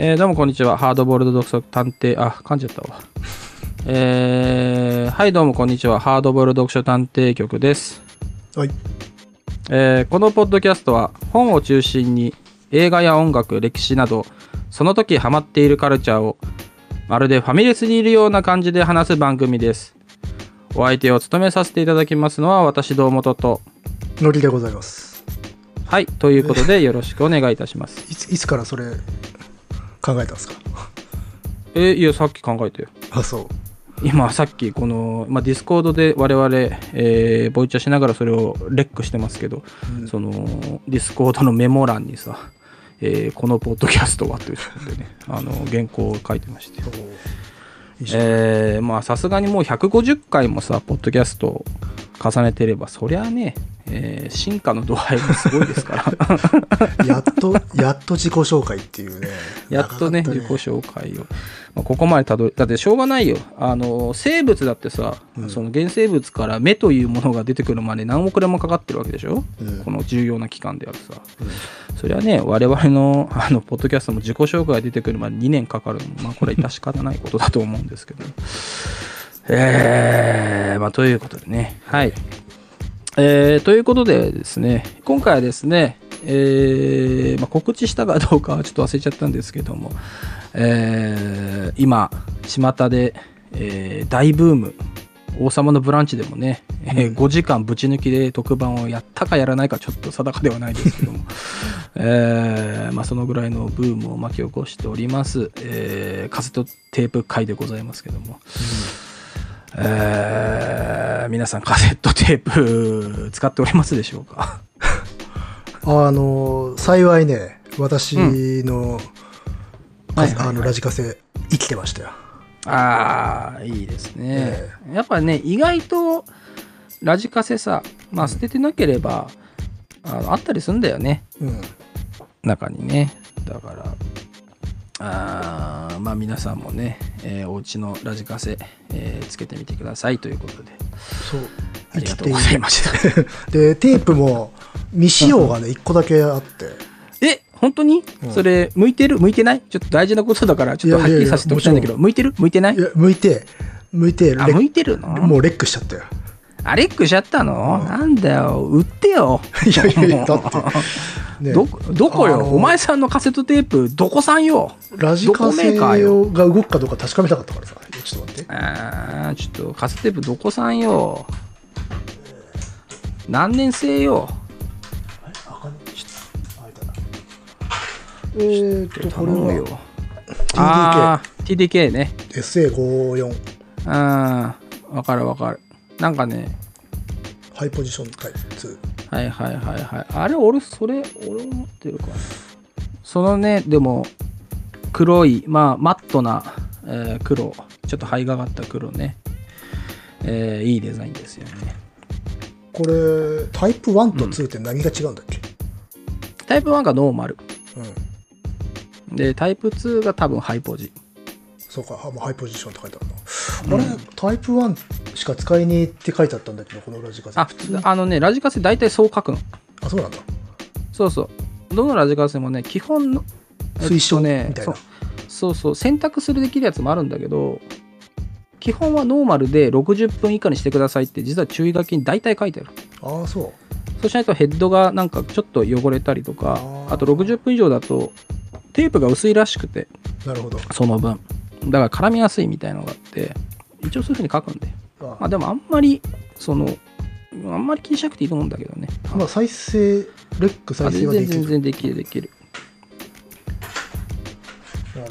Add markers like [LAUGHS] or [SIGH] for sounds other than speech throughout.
えーどうもこんにちは。ハードボールド読書探偵、あ、噛んじゃったわ。えーはい、どうもこんにちは。ハードボールド読書探偵局です。はい。えーこのポッドキャストは本を中心に映画や音楽、歴史など、その時ハマっているカルチャーをまるでファミレスにいるような感じで話す番組です。お相手を務めさせていただきますのは私、堂本と。ノリでございます。はい、ということでよろしくお願いいたします。いついつからそれ考えたんですか？[LAUGHS] えーいや、さっき考えてよ。あ、そう。今さっきこの、まあ、ディスコードで我々、えーボイチャしながらそれをレックしてますけど、うん。そのディスコードのメモ欄にさ、えーこのポッドキャストはということでね [LAUGHS] あの原稿を書いてまして。さすがにもう150回もさポッドキャストを重ねてればそりゃね、えー進化の度合いがすごいですから。[LAUGHS] やっと、やっと自己紹介っていうね。[LAUGHS] やっとね自己紹介を、まあ、ここまでたどりだってしょうがないよ。あの生物だってさ、うん。その原生物から目というものが出てくるまで何億年もかかってるわけでしょ、うん。この重要な期間であるさ。うんそれはね我々のあのポッドキャストも自己紹介が出てくるまで2年かかる。のまあこれは致し方ないことだと思うんですけどえー、まあということでね。はい。えーということでですね今回はですねえーまあ、告知したかどうかはちょっと忘れちゃったんですけども、えー今巷で、えー大ブーム。王様のブランチでもね、えー5時間ぶち抜きで特番をやったかやらないかちょっと定かではないですけども、[LAUGHS] えーまあ、そのぐらいのブームを巻き起こしております、えーカセットテープ界でございますけども、えー皆さんカセットテープ使っておりますでしょうか？[LAUGHS] あの、幸いね、私の、あのラジカセ生きてましたよ。ああいいですね、えやっぱね意外とラジカセさまあ捨ててなければ、あのあったりするんだよね。うん。中にね。だからあーまあ皆さんもね、えーお家のラジカセ、えーつけてみてくださいということで。そう。ありがとうございました。[LAUGHS] で、テープも未使用がね、1個だけあって。え本当に、うん。それ向いてる？向いてない？ちょっと大事なことだからちょっとはっきりさせておきたいんだけど向いてる？向いてない？いや、向いて、向いて、向いてるの？もうレックしちゃったよ。あレックしちゃったの、なんだよ。売ってよ。[LAUGHS] いやいや [LAUGHS] だってね。どどこよ、お前さんのカセットテープどこさんよ？ラジカセが動くかどうか確かめたかったからさ。ちょっと待って。あーちょっとカセットテープどこさんよ？何年生よ？えーっと、これはあー TDK ね。SA54 あーわかるわかるなんかね。ハイポジションタイプ2。はいはいはいはい。あれ俺それ俺も持ってるかな。そのねでも黒いまあマットな、えー黒。ちょっと灰がかった黒ね、えーいいデザインですよね。これ、タイプ1と2って何が違うんだっけ？タイプ1がノーマル。うん。でタイプ2が多分ハイポジそうか、はもうハイポジションって書いてあるな。あれ、タイプ1しか使いにって書いてあったんだけど、このラジカセ。あ普通あのねラジカセ大体そう書くのあ、そうなんだ。そうそうどのラジカセもね基本の推奨えっとみたいなそうそう選択するできるやつもあるんだけど基本はノーマルで60分以下にしてくださいって実は注意書きに大体書いてあるああ、そう。そうしないとヘッドがなんかちょっと汚れたりとかあと60分以上だとテープが薄いらしくてなるほど。その分だから絡みやすいみたいのがあって一応そういうふうに書くんで。あまあでもあんまりそのあんまり気にしなくていいと思うんだけどね。まあ、再生、レック再生ができる。然全然できるできる。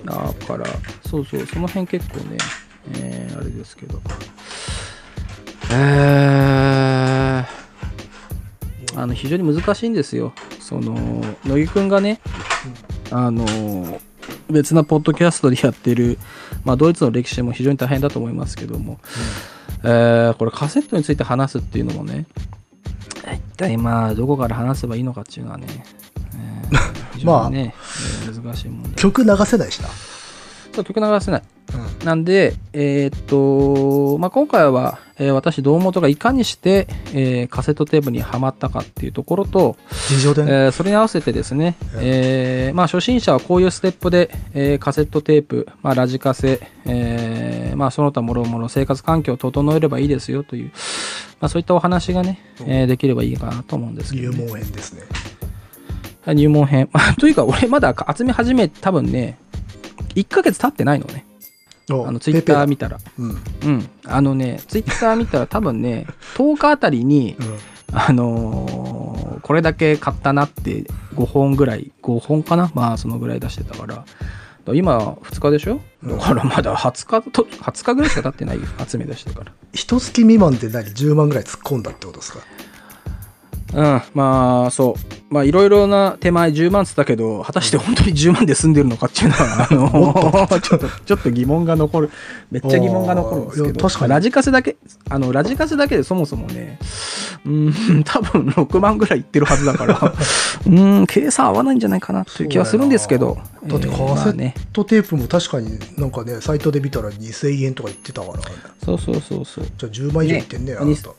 だからそうそうその辺結構ね、えーあれですけど。えー、あの非常に難しいんですよ。その乃木くんがねあの別なポッドキャストでやってる、まあ、ドイツの歴史も非常に大変だと思いますけども、えーこれカセットについて話すっていうのもね一体まあどこから話せばいいのかっていうのはね、えー [LAUGHS] 非常にね、えー難しい問題。曲流せないしな。曲流せない。うん。なんで、えーっと、とまあ、今回は、えー私堂本がいかにして、えーカセットテープにはまったかっていうところと、事情でね、えーそれに合わせてですね、えーまあ、初心者はこういうステップで、えーカセットテープ、まあ、ラジカセ、えーまあ、その他もろもろ生活環境を整えればいいですよという、まあ、そういったお話がね、えーできればいいかなと思うんですけど、入ね、門編ですね。入門編。まあというか、俺まだ集め始め、多分ね、1ヶ月経ってないのね。あのツイッター見たら。うん。うん。うん。あのね、ツイッター見たら多分ね、[LAUGHS] 10日あたりに、あのーこれだけ買ったなって5本ぐらい、5本かな？まあそのぐらい出してたから。だから今2日でしょ？だからまだ20日と、20日ぐらいしか経ってないよ。集め出してから。一月未満で何 ?10 万ぐらい突っ込んだってことですか？うん、まあそう。まあいろいろな手前10万つったけど、果たして本当に10万で済んでるのかっていうのは、あの、[LAUGHS] ちょっと、ちょっと疑問が残る。めっちゃ疑問が残るんですけど、確かにラジカセだけ、あの、ラジカセだけでそもそもね、うん、[LAUGHS] 多分6万ぐらいいってるはずだから、[LAUGHS] うん、計算合わないんじゃないかなという気はするんですけど。だってカセッ。トテープも確かになんかね、サイトで見たら2000円とか言ってたから、じそうそうそうそう。ゃあ10万以上いってんね、ねあなた。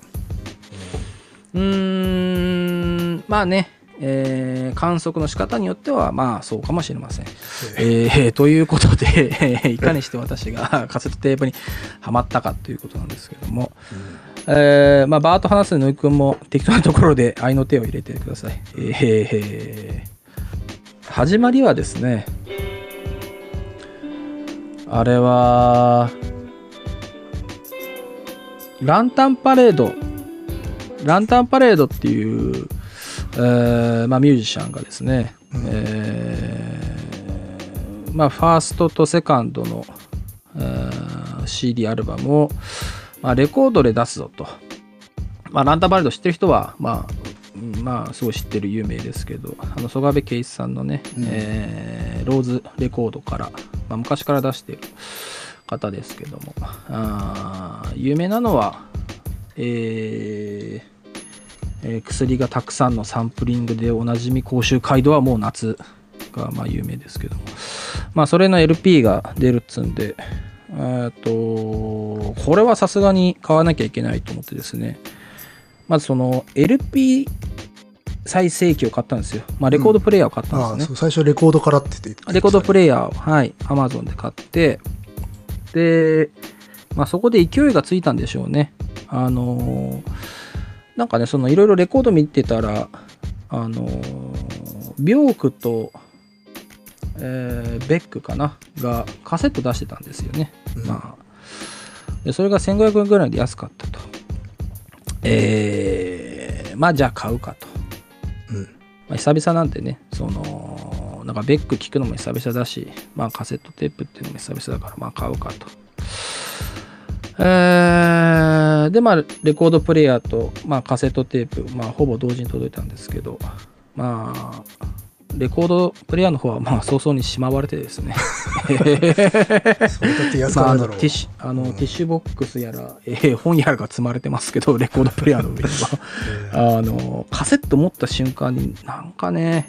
うーん、まあね、えー観測の仕方によっては、まあそうかもしれません。えーということで、え [LAUGHS] ーいかにして私がカセットテープにはまったかということなんですけども、えーまあ、バーッと話すの井くんも適当なところで [LAUGHS] 愛の手を入れてください。えーえー始まりはですね、あれは、ランタンパレード、ランタンパレードっていう、えーまあ、ミュージシャンがですね、えーまあ、ファーストとセカンドの、えー CD アルバムを、まあ、レコードで出すぞと。まあ、ランタンパレード知ってる人は、まあ、うんまあ、すごい知ってる有名ですけど、あの、曽我部圭一さんのね、えーローズレコードから、まあ、昔から出してる方ですけども、あー有名なのは、えーえー薬がたくさんのサンプリングでおなじみ甲州街道はもう夏がまあ有名ですけども。まあそれの LP が出るっつんでえーっとこれはさすがに買わなきゃいけないと思ってですね。まずその LP 再生機を買ったんですよ。まあレコードプレイヤーを買ったんですね、う最初レコードからって言ってレコードプレイヤーを、はい、Amazon で買って、で、まあ、そこで勢いがついたんでしょうね。あのーなんかね、そのいろいろレコード見てたら、あのービョークと、えーベックかながカセット出してたんですよね。うんまあ、でそれが1500円ぐらいで安かったと。えーまあじゃあ買うかと。うんまあ、久々なんでね、その、なんかベック聞くのも久々だし、まあカセットテープっていうのも久々だから、まあ買うかと。えーで、まあレコードプレイヤーと、まあカセットテープ、まあほぼ同時に届いたんですけど、まあ、レコードプレイヤーの方はまあ早々にしまわれてですね。それだって安くまあ、あないだろう、のティッシュあの、ティッシュボックスやら、えー本やらが積まれてますけど、レコードプレイヤーの上には。あの、カセット持った瞬間になんかね、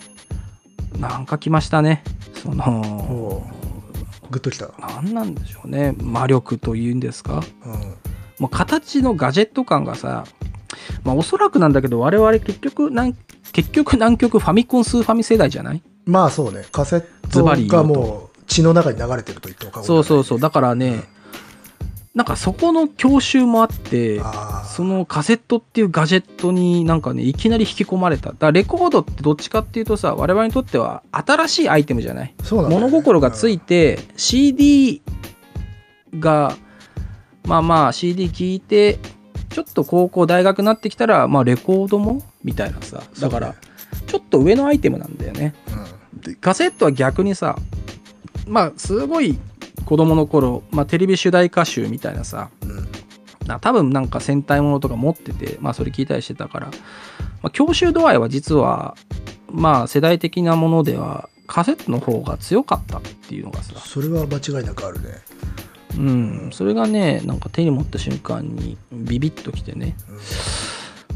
なんか来ましたね。その、グッときた、なんなんでしょうね。魔力というんですか。うん、もう形のガジェット感がさ、まあおそらくなんだけど、我々結局、なん結局南極ファミコンスーファミ世代じゃない？まあそうね。カセットがもう血の中に流れてると言っても過言ではない。そうそうそう。だからね、なんかそこの教習もあって、そのカセットっていうガジェットになんかね、いきなり引き込まれた。だからレコードってどっちかっていうとさ、我々にとっては新しいアイテムじゃない？ね物心がついて、CD が、まあまあ CD 聞いて、ちょっと高校、大学になってきたら、まあレコードも？みたいなさ。だから、ちょっと上のアイテムなんだよね。うんでカセットは逆にさ、まあすごい子供の頃、まあテレビ主題歌集みたいなさ、うん。な多分なんか戦隊ものとか持ってて、まあそれ聞いたりしてたから、まあ、教習度合いは実は、まあ世代的なものでは、カセットの方が強かったっていうのがさ、それは間違いなくあるね。うん、それがね、なんか手に持った瞬間にビビッときてね、うん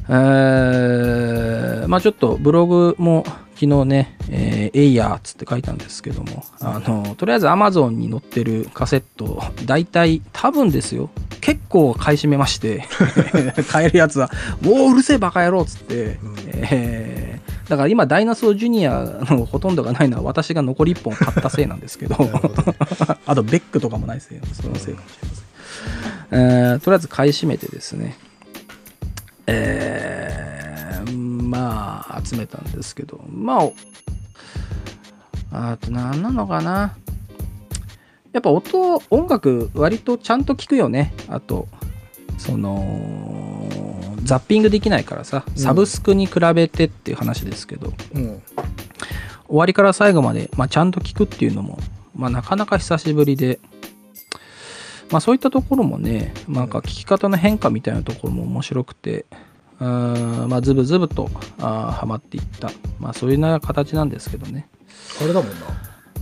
えーまあちょっとブログも昨日ね、えー、エイヤーっつって書いたんですけども、あの、とりあえず Amazon に載ってるカセット、大体、多分ですよ、結構買い占めまして、[LAUGHS] 買えるやつは、もううるせえバカ野郎っつって、うん。えーだから今、ダイナソージュニアのほとんどがないのは私が残り1本買ったせいなんですけど、あとベックとかもないせい、そのせいかもしれません。[LAUGHS] えーとりあえず買い占めてですね、えーまあ集めたんですけど。まああと何なのかな。やっぱ音音楽割とちゃんと聞くよね。あとそのザッピングできないからさ。サブスクに比べてっていう話ですけど、うん。終わりから最後まで、まあ、ちゃんと聞くっていうのも、まあ、なかなか久しぶりで、まあ、そういったところもねなんか聞き方の変化みたいなところも面白くて、うーんまあ、ズブズブとあーハマっていった、まあ、そういうような形なんですけどねあれだもんな。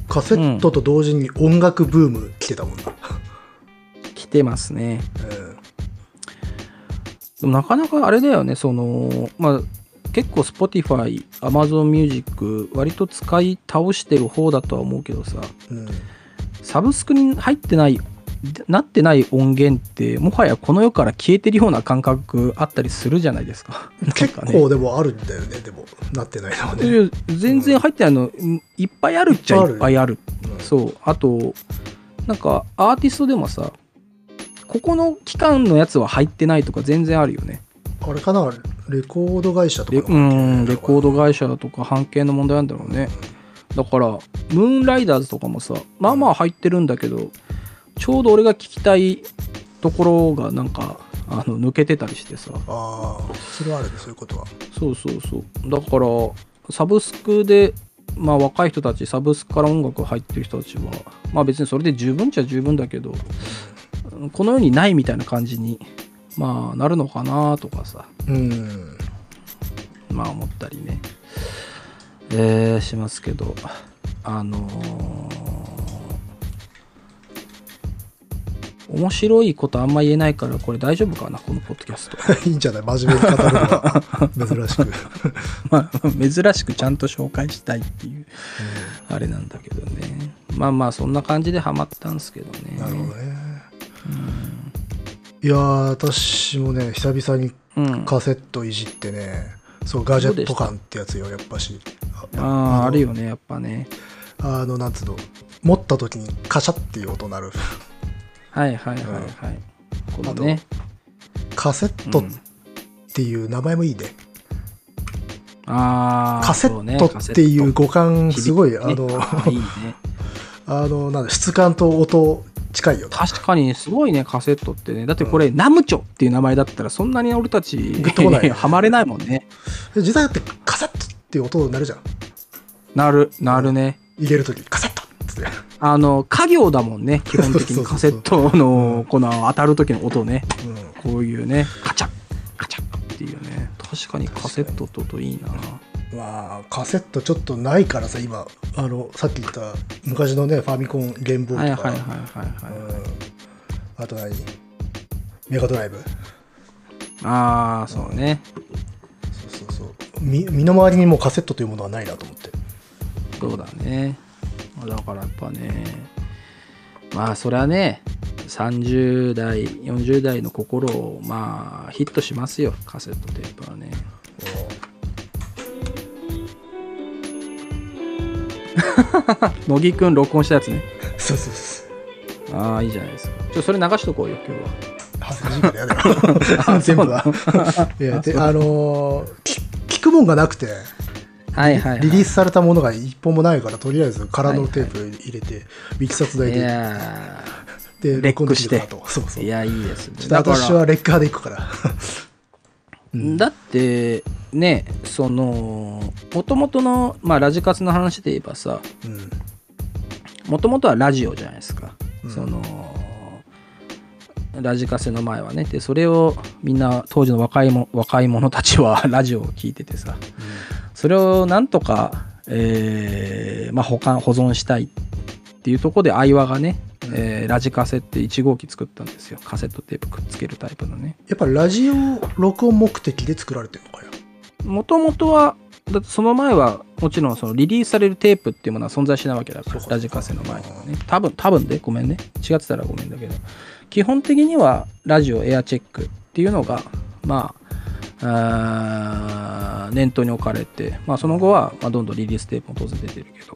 カセットと同時に音楽ブーム来てたもんな。来てますねうんでもなかなかあれだよねそのまあ結構 Spotify、Amazon Music 割と使い倒してる方だとは思うけどさうん。サブスクに入ってないなってない音源ってもはやこの世から消えてるような感覚あったりするじゃないですか。[LAUGHS] 結構でもあるんだよね、でも。なってないのはね。全然入ってないのうんいっぱいあるっちゃいっぱいある。うんそう。あと、なんかアーティストでもさ、ここの期間のやつは入ってないとか全然あるよね。あれかな、レコード会社とかうん、レコード会社だとか半径の問題なんだろうね。だから、ムーンライダーズとかもさ、まあまあ入ってるんだけど、ちょうど俺が聞きたいところがなんか、あの抜けてたりしてさ。ああ、それはあるね、そういうことは。そうそうそう。だから、サブスクで、まあ若い人たち、サブスクから音楽入ってる人たちは、まあ別にそれで十分っちゃ十分だけど、この世にないみたいな感じに、まあなるのかなとかさ、うん。まあ思ったりね、えーしますけど、あのー面白いことあんま言えないから、これ大丈夫かな、このポッドキャスト。[LAUGHS] いいんじゃない？真面目に語るのは珍しく。[LAUGHS] まあ、珍しくちゃんと紹介したいっていう、あれなんだけどね。まあまあ、そんな感じでハマったんですけどね。なるほどね。いやー、私もね、久々にうん。カセットいじってね、そう、ガジェット感ってやつよ、やっぱし。ああ、のあるよね、やっぱね。あの、なんつうの、持った時にカシャっていう音鳴る。はいはいはいはい。このね。カセットっていう名前もいいね。ああ、カセットっていう語感、すごい、ねの、あーいいね。[LAUGHS] あの、なんだ、質感と音近いよね。確かにすごいね、カセットってね。だってこれ、ナムチョっていう名前だったら、そんなに俺たち、グッとこないハマれないもんね。で実際だってカセットっていう音鳴るじゃん。なる、なるね。入れる時カセットっつって。あの、家業だもんね、基本的にカセットの、この当たる時の音ね。うんこういうね、カチャッ、カチャッっていうね。確かにカセットと音いいな。まあ、カセットちょっとないからさ、今、あの、さっき言った昔のね、ファミコン、ゲームボーイとか、はいはいはいはいはい。うんあと何？メガドライブ。ああ、そうね。そうそうそう。み身の回りにもうカセットというものはないなと思って。そうだね。だからやっぱね、まあそれはね、30代、40代の心をまあヒットしますよ、カセットテープはね。[LAUGHS] 乃木くん録音したやつね。そうそうそう。ああ、いいじゃないですか。ちょ、それ流しとこうよ、今日は。恥ずかしいからやだよ。[LAUGHS] 全部は。いや、で、あのーき聞くもんがなくて、はいはい、はい。リリースされたものが一本もないから、とりあえず空のテープ入れて、ミキサー代いで、やで、レックして録音できるかなと。そうそー、う。いや、いいですね。ちょっと私はレッカーで行くから。[LAUGHS] うんだってねそのもともとの、まあ、ラジカツの話で言えばさうん。もともとはラジオじゃないですか、うんそのラジカセの前はねでそれをみんな当時の若いも若い者たちはラジオを聞いててさそれをなんとか、えーまあ、保管保存したいっていうところで相和がね、えーラジカセって1号機作ったんですよ。カセットテープくっつけるタイプのね。やっぱラジオ録音目的で作られてるのかよ。もともとはだってその前はもちろんそのリリースされるテープっていうものは存在しないわけだからラジカセの前にはね。多分多分でごめんね。違ってたらごめんだけど。基本的にはラジオエアチェックっていうのがまあ念頭に置かれて、まあ、その後はまあどんどんリリーステープも当然出てるけど。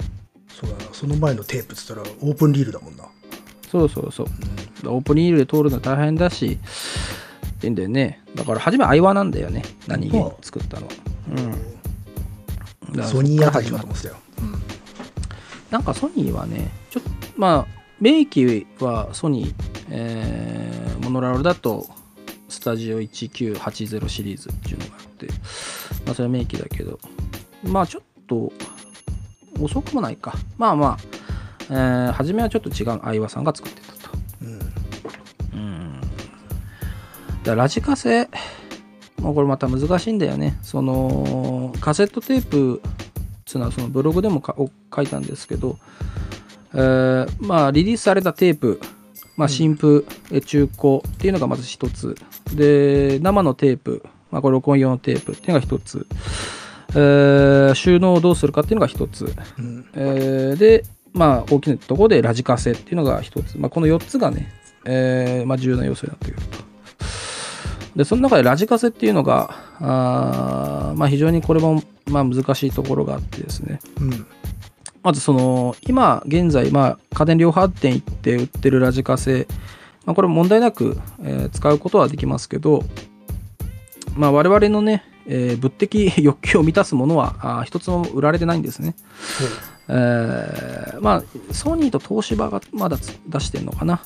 そうだな。その前のテープっつったらオープンリールだもんな。そうそうそう。オープンリールで通るの大変だしってんだよね。だから初めアイワなんだよね。何気に作ったのは。うん。ソニーあたりと思ってたよ、なんかソニーはね、ちょっと、まあ、名機はソニー、えーモノラルだと、スタジオ1980シリーズっていうのがあって、まあ、それは名機だけど、まあ、ちょっと、遅くもないか。まあまあ、えー初めはちょっと違う相葉さんが作ってたと。うんうんうん。だラジカセ、もうこれまた難しいんだよね。その、カセットテープつうのはそのブログでも書いたんですけど、えーまあリリースされたテープ、まあ、新譜、え中古っていうのがまず一つ。で、生のテープ、まあ、これ録音用のテープっていうのが一つ。えー収納をどうするかっていうのが一つ。うんえーで、まあ、大きなところでラジカセっていうのが一つ。まあ、この4つがね、えーまあ、重要な要素になってくると。で、その中でラジカセっていうのが、あーまあ、非常にこれも、まあ、難しいところがあってですね。うんまずその、今現在、まあ、家電量販店行って売ってるラジカセ、まあ、これ問題なく、えー使うことはできますけど、まあ、我々のね、えー物的 [LAUGHS] 欲求を満たすものは一つも売られてないんですね。えーまあ、ソニーと東芝がまだつ出してるのかな、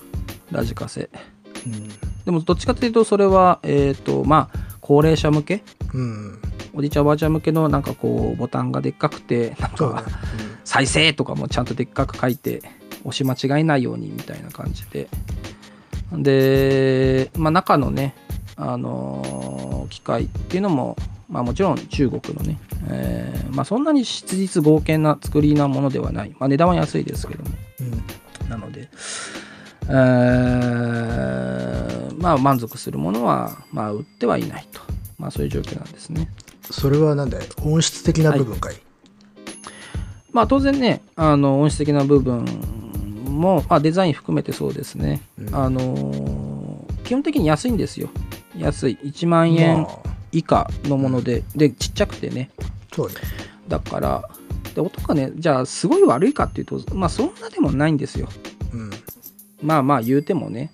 ラジカセ。うんでも、どっちかというと、それは、えっ、と、まあ、高齢者向け、うん。おじいちゃんおばあちゃん向けのなんかこう、ボタンがでっかくて、なんかね、再生とかもちゃんとでっかく書いて押し間違えないようにみたいな感じで。で、まあ、中のね、あのー機械っていうのも、まあ、もちろん中国のね、えーまあ、そんなに質実合憲な作りなものではない、まあ、値段は安いですけども。うん。なので、えーまあ満足するものは、まあ、売ってはいないと、まあ、そういう状況なんですね。それはなんだい音質的な部分かい、まあ当然ね、あの音質的な部分も、まあ、デザイン含めてそうですね。うんあのー基本的に安いんですよ。安い。1万円まあ以下のもので、で、ちっちゃくてね。そうねだから、で音がね、じゃあすごい悪いかっていうと、まあそんなでもないんですよ。うんまあまあ言うてもね、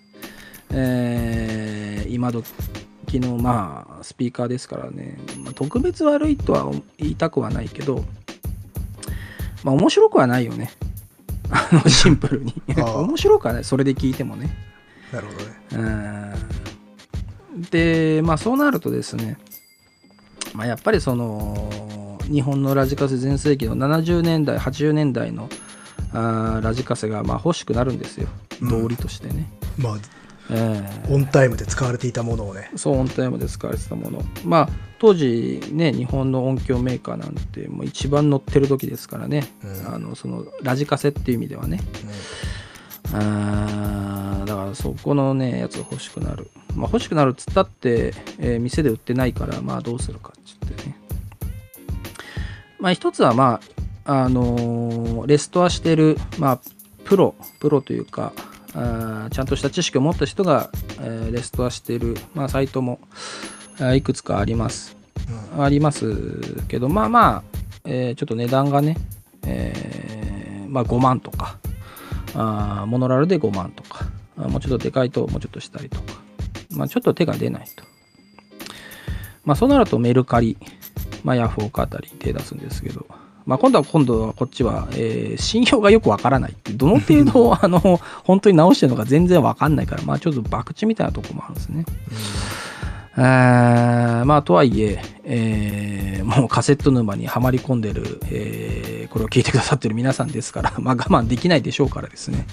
えー今時のまあスピーカーですからね、まあ、特別悪いとは言いたくはないけど、まあ面白くはないよね。あの [LAUGHS] シンプルに。ああ [LAUGHS] 面白くはない。それで聞いてもね。なるほどねうんで、まあそうなるとですね、まあやっぱりその、日本のラジカセ全盛期の70年代、80年代のあーラジカセがまあ欲しくなるんですよ。うん道理としてね。まあええオンタイムで使われていたものをねそう、オンタイムで使われてたもの。まあ、当時ね、日本の音響メーカーなんて、もう一番乗ってる時ですからね、うんあのそのラジカセっていう意味ではね。あーだからそこのね、やつが欲しくなる。まあ、欲しくなるっつったって、えー店で売ってないから、まあどうするかっつってね。まあ一つはまあ、あのーレストアしてる、まあ、プロ、プロというか、あーちゃんとした知識を持った人が、えーレストアしてる、まあ、サイトもいくつかあります。ありますけど、まあまあ、えーちょっと値段がね、えーまあ5万とか、あーモノラルで5万とか、もうちょっとでかいともうちょっとしたりとか、まあちょっと手が出ないと。まあそうなるとメルカリ、まあヤフオクあたりに手出すんですけど、まあ今度は今度はこっちは、えー信用がよくわからないどの程度 [LAUGHS] あの本当に直してるのか全然わかんないから、まあちょっと博打みたいなとこもあるんですね。えーまあとはいええーもうカセット沼にはまり込んでる、えーこれを聞いてくださってる皆さんですから、[LAUGHS] まあ我慢できないでしょうからですね。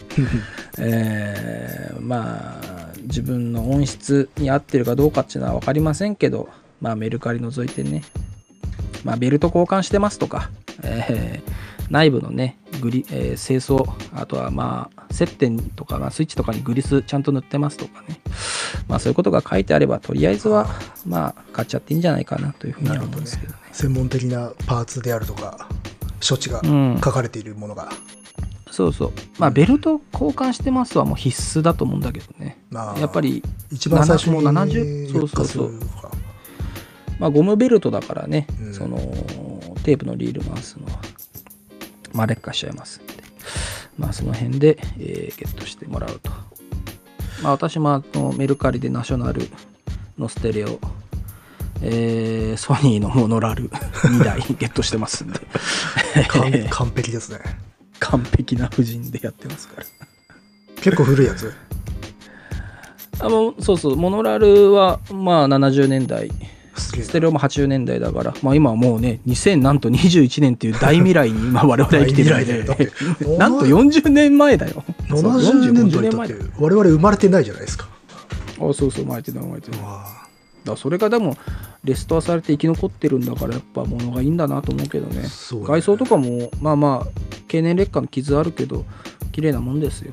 えーまあ自分の音質に合ってるかどうかっていうのは分かりませんけど、まあ、メルカリ除いてね、まあ、ベルト交換してますとか、えー内部のねグリ、えー清掃あとはまあ接点とか、まあ、スイッチとかにグリスちゃんと塗ってますとかね。まあそういうことが書いてあればとりあえずはまあ買っちゃっていいんじゃないかなというふうには思うんですけどね。専門的なパーツであるとか処置がうん。書かれているものが、そうそう。まあベルト交換してますはもう必須だと思うんだけどね。まあやっぱり一番最初にもう70そうそうそう。まあ、ゴムベルトだからね、うん。そのテープのリール回すのは、まあ、劣化しちゃいます。んで、まあ、その辺で、えーゲットしてもらうと。まあ、私もあのメルカリでナショナルのステレオ、えーソニーのモノラル2台ゲットしてますんで、完完璧ですね。完璧な布陣でやってますから。結構古いやつ？あのそうそう、モノラルはまあ70年代、ステレオも80年代だから、まあ、今はもうね、2000なんと21年っていう大未来に今我々は生きてるんで、なんと40年前だよ。そう70年代40 50だって我々生まれてないじゃないですかあそうそう、前てた、前てた。だかわらそれがでも、レストアされて生き残ってるんだから、やっぱ物がいいんだなと思うけどね。そうだね外装とかも、まあまあ、経年劣化の傷あるけど、綺麗なもんですよ。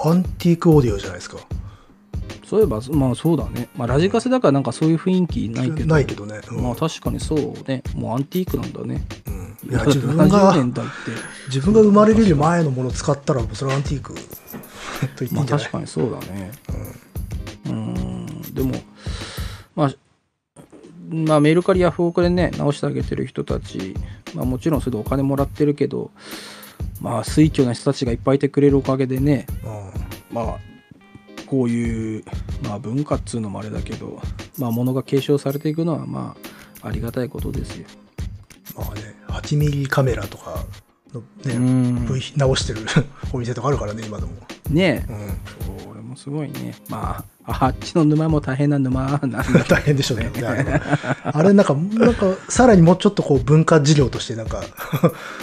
あアンティークオーディオじゃないですかそういえば、まあそうだね。まあラジカセだからなんかそういう雰囲気ないけど。ないけどね、うんまあ確かにそうね。もうアンティークなんだね。うんいいや、や自分70が。自分が生まれる前のものを使ったらそれはアンティークと言っていいまあんじゃない？確かにそうだね。うん、でも、まあ、まあメルカリヤフオクでね、直してあげてる人たち、まあもちろんそれでお金もらってるけど、まあ推挙な人たちがいっぱいいてくれるおかげでね、うんまあ、こういう、まあ文化っつうのもあれだけど、まあ物が継承されていくのはまあありがたいことですよ。まあね8ミリカメラとかのね、品直してる [LAUGHS] お店とかあるからね今でも、ねえ、うん、これもすごいね。まあ、あっちの沼も大変な沼なんだ。[LAUGHS] 大変でしょうね。あれあれなんかなんかさらにもうちょっとこう文化事業としてなんか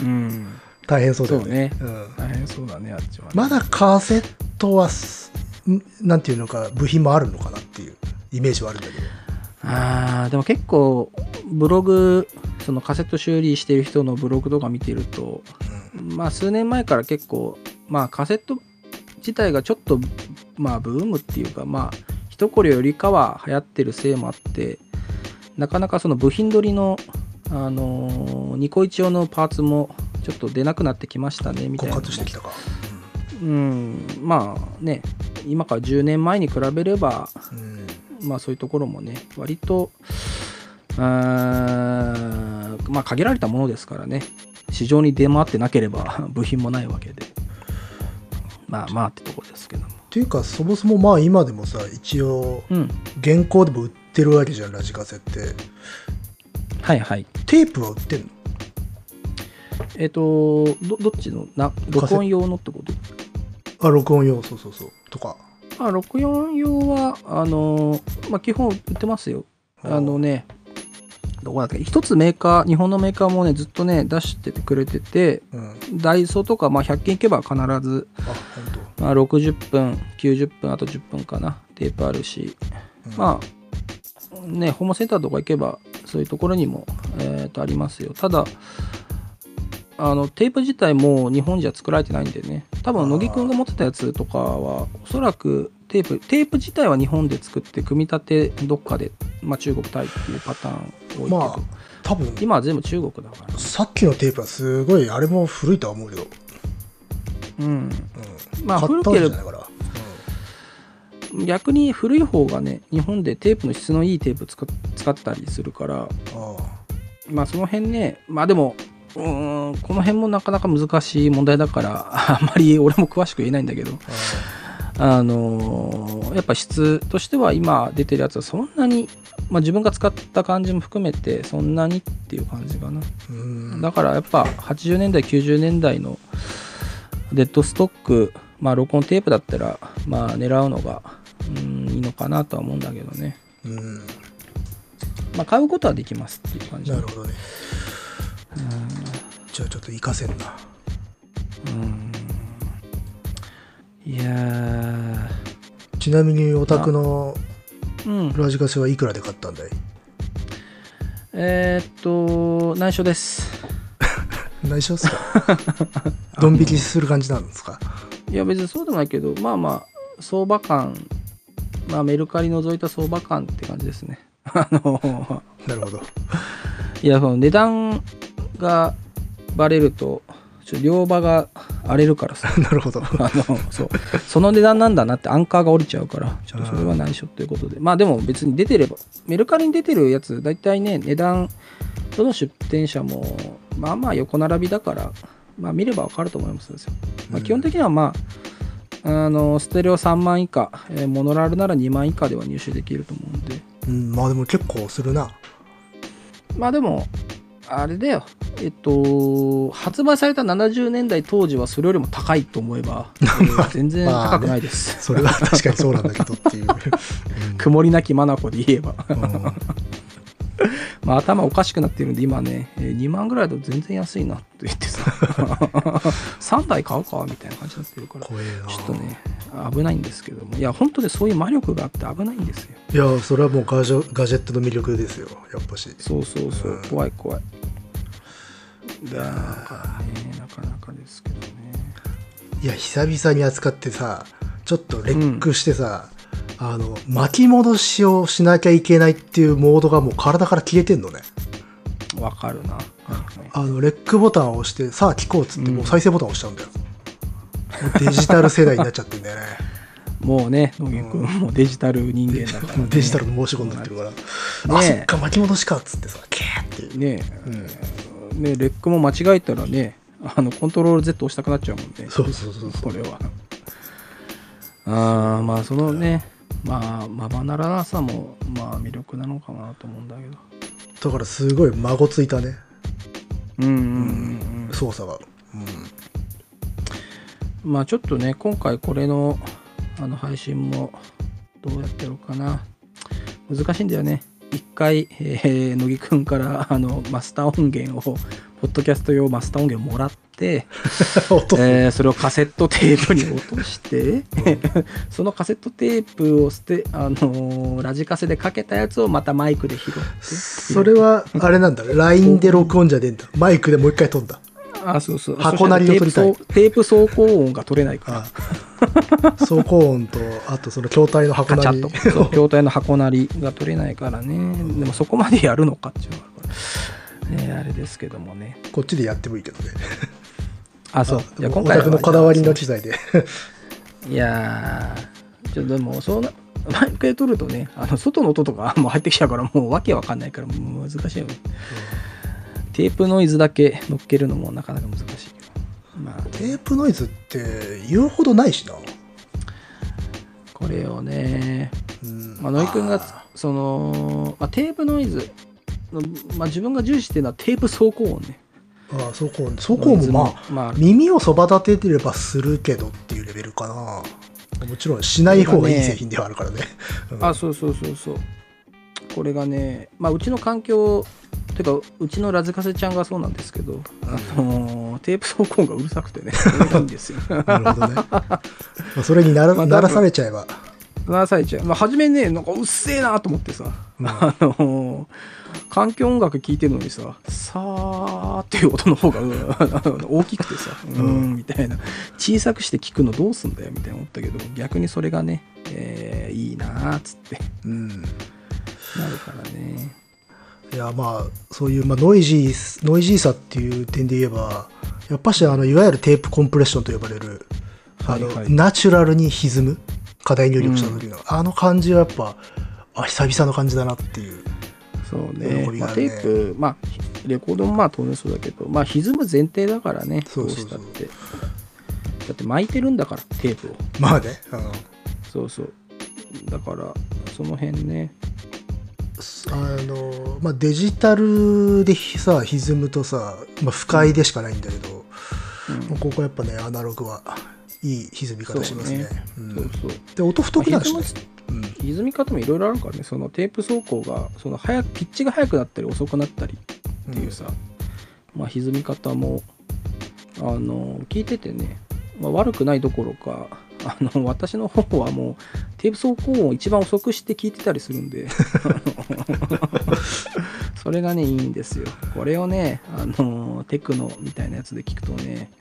うん。[LAUGHS] 大変そうだよね。ね。うん、大変そうだね、あっちは、ね。まだカセットはなんていうのか部品もあるのかなっていうイメージはあるんだけど。あーでも結構ブログそのカセット修理してる人のブログとか見てると、まあ数年前から結構まあカセット自体がちょっとまあブームっていうかまあ一これよりかは流行ってるせいもあってなかなかその部品取りのあのーニコイチ用のパーツもちょっと出なくなってきましたねみたい枯な渇してきたか、うんまあね今から10年前に比べればうんまあそういうところもね、割と、あーまあ限られたものですからね、市場に出回ってなければ [LAUGHS] 部品もないわけで、まあまあってところですけども。っていうかそもそもまあ今でもさ一応うん。現行でも売ってるわけじゃんラジカセってはいはい。テープは売ってんの？えっ、とど、どっちの？な録音用のってこと？あ録音用。そうそうそう。とか。あ、録音用は、あのーまあ基本売ってますよ。あのね、どこだっけ？一つメーカー、日本のメーカーもね、ずっとね、出しててくれてて、うん。あダイソーとか、まあ、100件行けば必ず本まあ、60分、90分、あと10分かな、テープあるし、当、うん。まあ、ね、ホームセンターとか行けば、そういうところにも、えーとありますよ。ただ、あのテープ自体も日本じゃ作られてないんでね、多分乃木くんが持ってたやつとかは、おそらくテープ、テープ自体は日本で作って、組み立てどっかで、まあ、中国タイっていうパターン多いけど、まあ多分。今は全部中国だから。さっきのテープはすごいあれも古いとは思うけど、うん。うん、まあ買ったわけじゃないから、逆に古い方がね、日本でテープの質のいいテープ使っ使ったりするから、まあその辺ね、まあでも、うーん、この辺もなかなか難しい問題だから、[LAUGHS] あんまり俺も詳しく言えないんだけど、ああのーやっぱ質としては今出てるやつはそんなに、まあ自分が使った感じも含めてそんなにっていう感じかな。うんだからやっぱ80年代、90年代のデッドストック、まあ録音テープだったら、まあ狙うのが、うん、いいのかなとは思うんだけどね。うん、まあ買うことはできますっていう感じ。なるほどねじゃあちょっと活かせんな。うん。いやー、ちなみにお宅のうん。ラジカセはいくらで買ったんだい？えーっと、内緒です。[LAUGHS] 内緒っすか？[LAUGHS] ドン引きする感じなんですか？いや別にそうでもないけどまあまあ相場感まあメルカリ除いた相場感って感じですね。あのなるほど。いやその値段がバレるとちょ両場が荒れるからさ。[LAUGHS] なるほど。あのそう。その値段なんだなってアンカーが降りちゃうからちょっとそれは内緒ということで。まあでも別に出てればメルカリに出てるやつ大体ね値段どの出店者もまあまあ横並びだからまあ見ればわかると思いますよ、まあ、基本的にはまああのステレオ3万以下、えーモノラルなら2万以下では入手できると思うんで。うんまあでも結構するな。まあでもあれだよ。えっと発売された70年代当時はそれよりも高いと思えば、え [LAUGHS] ー全然高くないです、それは確かにそうなんだけどっていう、[LAUGHS] 曇りなき眼で言えば。うんうんまあ頭おかしくなってるんで今ね、えー2万ぐらいだと全然安いなって言ってさ3 [LAUGHS] 台買うかみたいな感じになってるからちょっとね危ないんですけども。いや本当にそういう魔力があって危ないんですよ。いやそれはもうガジェガジェットの魅力ですよ。やっぱし。そうそうそう、うん。怖い怖い。だか。らねなかなかですけどね。いや久々に扱ってさちょっとレックしてさ、あの巻き戻しをしなきゃいけないっていうモードがもう体から消えてんのね。わかるな、あのレックボタンを押してさあ聞こうっつってもう再生ボタンを押しちゃうんだよ、もうデジタル世代になっちゃってんだよね。[LAUGHS] もうね野木君もうデジタル人間だから、ね、[LAUGHS] デジタルの申し子になってるから、ねあそっか巻き戻しかっつってさキャーって。ねうん。ねレックも間違えたらねあのコントロール Z 押したくなっちゃうもんね。そうそうそうそう。これは。ああまあそのねまあまばならなさもまあ魅力なのかなと思うんだけど。だからすごい孫ついたね。うんうんうん操作が、うんうん。まあちょっとね今回これのあの配信もどうやってやろうかな。難しいんだよね。一回、えー、乃木くんからあのマスター音源をポッドキャスト用マスター音源もらって [LAUGHS] 音。えーそれをカセットテープに落として、[LAUGHS] そのカセットテープを捨て、あのーラジカセでかけたやつをまたマイクで拾って。それはあれなんだ。LINE で録音じゃねえんだ。マイクでもう一回撮んだ。あそうそう。箱鳴りを取りたい。テープ走行音が取れないから。あ走行音とあとその筐体の箱なり。筐体の箱鳴りが取れないからね。でもそこまでやるのかっていうのがこれ、ね、あれですけどもね。こっちでやってもいいけどね。あそう。いや今回のこだわりの機材で。いやー、ちょっとでも、そうな、マイクで撮るとね、あの外の音とかもう入ってきちゃうから、もうわけわかんないから、もう難しいよね。テープノイズだけ乗っけるのもなかなか難しい。まあ、テープノイズって言うほどないしな、これをね、うん。まあ、野井くんが、その、まあ、テープノイズの、まあ、自分が重視してるのはテープ走行音ね。ああ走行音。走行音もまあまあ、耳をそば立ててればするけどっていうレベルかな。もちろんしない方がいい製品ではあるからね。う [LAUGHS] んあそうそうそうそう。これがねまあうちの環境ていうかうちのラズカセちゃんがそうなんですけど、あのーテープ走行音がうるさくてねいいんですよ。[LAUGHS] なるほどね。まあそれになら, [LAUGHS] まあならされちゃえば、なされちゃう、まあ、初めねなんかうっせえなと思ってさ、うん。[LAUGHS] あのー環境音楽聴いてるのにさ「さー」っていう音の方がうん [LAUGHS] 大きくてさ「うーん」みたいな。小さくして聞くのどうすんだよみたいな思ったけど逆にそれがね、えーいいなーっつって。うん、なるからね。いやまあそういう、まあ、ノイジーノイジーさっていう点で言えばやっぱしあのいわゆるテープコンプレッションと呼ばれるあの、はいはい。ナチュラルに歪む課題入力した時の、あの感じはやっぱあ久々の感じだなっていう。そうね。ね。まあ、テープ、まあ、レコードもまあ当然そうだけど、まあ、歪む前提だからね、そうしたって。だって巻いてるんだから、テープを。まあね、うんそうそう。だから、その辺ね、あのまあ、デジタルでさ歪むとさ、まあ、不快でしかないんだけど、うん。まあここやっぱねアナログはいい歪み方しますね。そううん。そう。で音太くなるしね。まあ、歪み方もいろいろあるからね、そのテープ走行が、その早く、ピッチが速くなったり遅くなったりっていうさ、まあ、歪み方も、あの、聞いててね、まあ、悪くないどころか、[LAUGHS] あの私の方はもうテープ走行音を一番遅くして聞いてたりするんで [LAUGHS] それがねいいんですよ。これをねあのテクノみたいなやつで聞くとね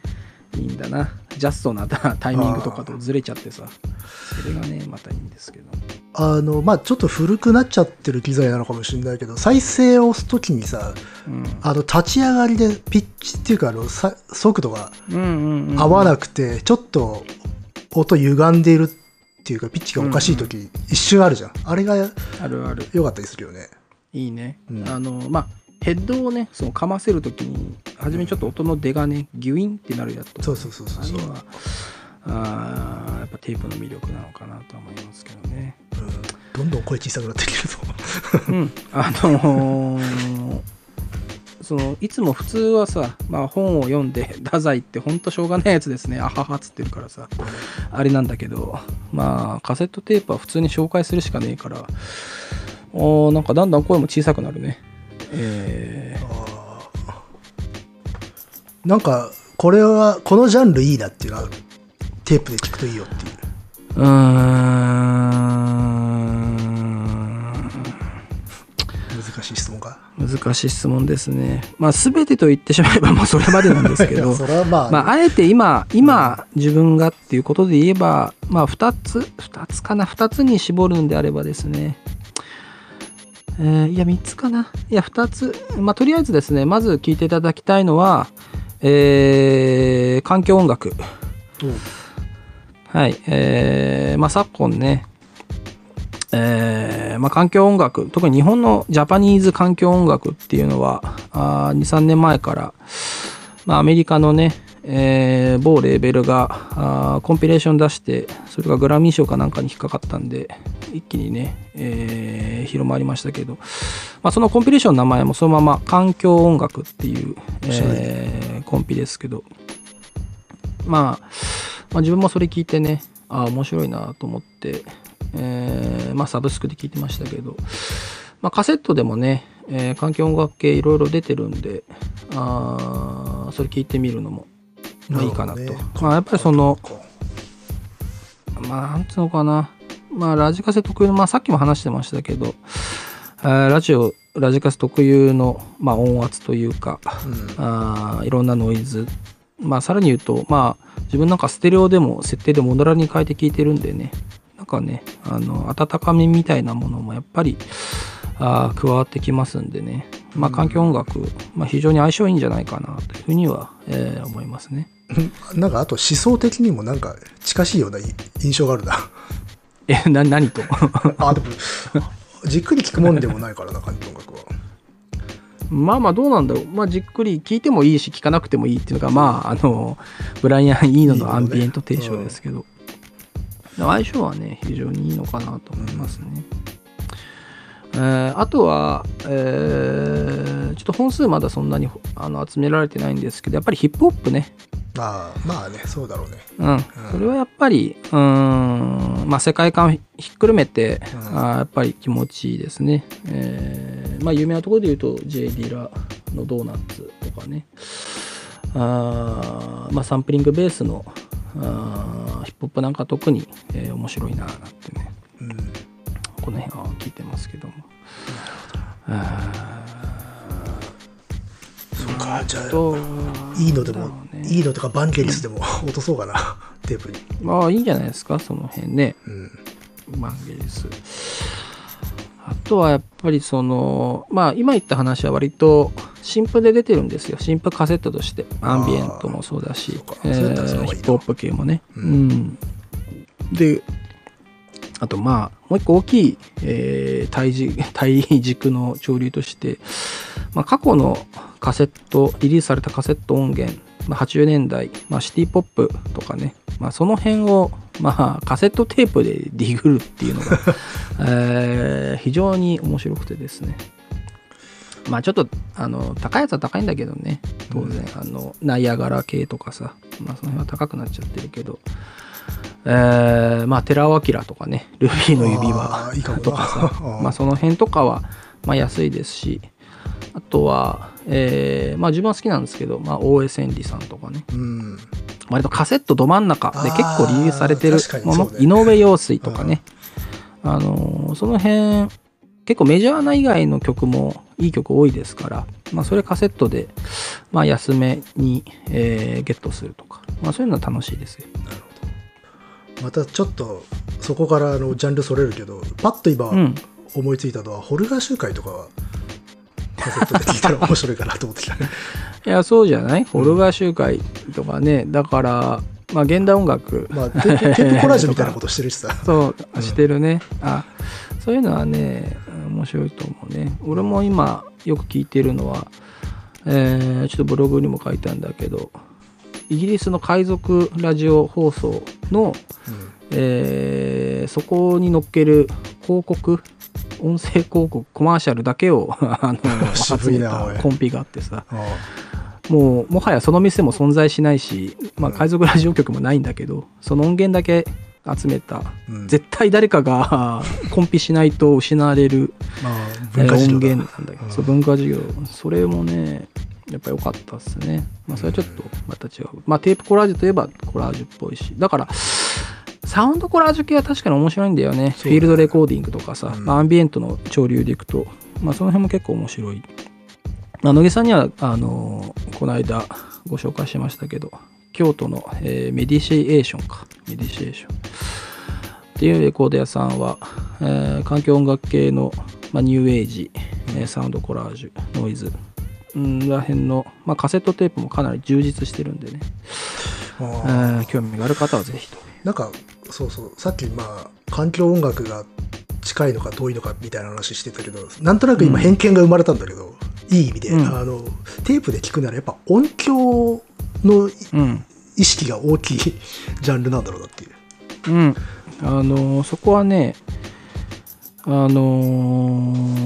いいんだな。ジャストなタイミングとかとずれちゃってさ。それがねまたいいんですけど。あの、まあ、ちょっと古くなっちゃってる機材なのかもしれないけど、再生を押すときにさ、うん。あの、立ち上がりでピッチっていうか、あの、さ速度がうんうんうん合わなくて、ちょっと音歪んでいるっていうか、ピッチがおかしいとき、一瞬あるじゃん。あれがあるある。良かったりするよね。いいね、うん。あのまあヘッドをねそのかませるときに初めちょっと音の出がねギュインってなるやつそうそうそうそうそう。あやっぱテープの魅力なのかなと思い。ますけどね。うん、どんどん声小さくなってきてるぞ。うん、あのーそのい。つも普通はさ、まあ、本を読んで太宰ってほんとしょうがない。やつですねあははっつってるからさあれなんだけどまあカセットテープは普通に紹介するしかねえからおなんかだんだん声も小さくなるねえなんか、これは、このジャンルいいなっていうのは、テープで聞くといいよっていう。ー、うーん難しい質問か？難しい質問ですねまあ全てと言ってしまえばもうそれまでなんですけど [LAUGHS] それはまあ、まあ、あえて今、今、自分がっていうことで言えば、まあ、2つ、2つかな、2つに絞るんであればですね、えーいや、3つかな？いや、2つ。まあ、とりあえずですね、まず聞いていただきたいのは、えー環境音楽。うんはい。えーまあ、昨今ね、えーまあ、環境音楽、特に日本のジャパニーズ環境音楽っていうのは、あー2、3年前から、まあ、アメリカのね、えー某レーベルがコンピレーション出して、それがグラミー賞かなんかに引っかかったんで、一気にね、えー広まりましたけど、まあ、そのコンピレーションの名前もそのまま環境音楽っていう、えーコンピですけど、まあ、まあ、自分もそれ聞いてね、ああ、面白いなと思って、えーまあ、サブスクで聞いてましたけど、まあ、カセットでもね、えー環境音楽系いろいろ出てるんで、あーそれ聞いてみるのも、まあ、いいかなと。なねまあ、やっぱりその、まあ、なんつうのかな。まあ、ラジカセ特有の、まあ、さっきも話してましたけど、えーラジオ、ラジカセ特有の、まあ、音圧というか、うんあーいろんなノイズ。まあ、さらに言うと、まあ、自分なんかステレオでも設定でモノラルに変えて聞いてるんでね、なんかね、あの、温かみみたいなものもやっぱり、あー加わってきますんでね、まあ、環境音楽、まあ、非常に相性いいんじゃないかなというふうには、えー思いますね。[LAUGHS] なんかあと思想的にもなんか近しいような印象があるな。[LAUGHS] え、な、何と？[LAUGHS] あ、でも、じっくり聞くもんでもないからな、環境音楽は。まあまあどうなんだろう。まあじっくり聞いてもいいし聞かなくてもいいっていうのがまああのブライアン・イーノのアンビエント提唱ですけど、相性はね非常にいいのかなと思いますね。えーあとは、えーちょっと本数まだそんなにあの集められてないんですけどやっぱりヒップホップね、ああ、まあね、そうだろうね。うん、それはやっぱりうーん、まあ、世界観をひひっくるめて、うんあーやっぱり気持ちいいですね。えーまあ、有名なところで言うと J・ ディラのドーナツとかねあー、まあ、サンプリングベースのあーヒップホップなんか特に、えー面白いななんてねうん。この辺は聞いてますけども。あそうか、じゃあ、いいのでもねいいのとかバンゲリスでも落とそうかな、[LAUGHS] テープに。まあいいんじゃないですかその辺ね。うん。マンゲリス。あとはやっぱりその、まあ今言った話は割と新譜で出てるんですよ。新譜カセットとして。アンビエントもそうだしえーヒップホップ系もね。ううんん。で、あとまあ、もう一個大きい、えー対じ [LAUGHS] 対軸の潮流として、まあ、過去のカセット、リリースされたカセット音源、まあ、80年代、まあ、シティポップとかね、まあ、その辺を、まあ、カセットテープでディグるっていうのが、[LAUGHS] えー非常に面白くてですね。まあちょっと、あの、高いやつは高いんだけどね、当然、あの、ナイアガラ系とかさ、まあその辺は高くなっちゃってるけど、えーまあ寺尾明とかね、ルビーの指輪とかさ、うんまあその辺とかは、まあ安いですし、あとは、えーまあ自分は好きなんですけど、まあ大江千里さんとかね、うん。割とカセットど真ん中で結構リリースされてるもの、ね。井上陽水とかね、あのーその辺結構メジャーな以外の曲もいい曲多いですから、まあ、それカセットで、まあ、安めに、えーゲットするとか、まあ、そういうのは楽しいですよ。またちょっとそこからあのジャンルそれるけどパッと今うん。思いついたのは、ホルガー集会とかはカセットで聞いたら面白いかなと思ってきた。[LAUGHS] いやそうじゃない？ホルガー集会とかね。だから、まあ、現代音楽。まあテプコラージュみたいなことしてるしさ。[LAUGHS] そうしてるね、あそういうのはね面白いと思うね。俺も今よく聞いてるのは、えーちょっとブログにも書いたんだけどイギリスの海賊ラジオ放送の、えーそこに載っける広告音声広告コマーシャルだけを [LAUGHS] あの集めたコンピがあってさ。あもうもはやその店も存在しないし、まあ、海賊ラジオ局もないんだけどその音源だけ集めたうん。絶対誰かが [LAUGHS] コンピしないと失われる、まあえー音源なんだけど、うん。そう文化事業。それもねやっぱ良かったっすね。まあそれはちょっとまた違う。まあテープコラージュといえばコラージュっぽいし。だからサウンドコラージュ系は確かに面白いんだよね。フィールドレコーディングとかさ、アンビエントの潮流でいくと、まあ、その辺も結構面白い。まあ野木さんにはあのこの間ご紹介しましたけど京都の、えーメディシエーションか。メディシエーション。っていうレコード屋さんは、えー環境音楽系の、まあ、ニューエイジ、えーサウンドコラージュノイズうんらへんの、まあ、カセットテープもかなり充実してるんでね、興味がある方はぜひと。なんかそうそうさっきまあ環境音楽が近いのか遠いのかみたいな話してたけどなんとなく今偏見が生まれたんだけど、いい意味で、うん。あのテープで聞くならやっぱ音響のうん。意識が大きい [LAUGHS] ジャンルなんだろうなっていう。うん、あのーそこはね、あのー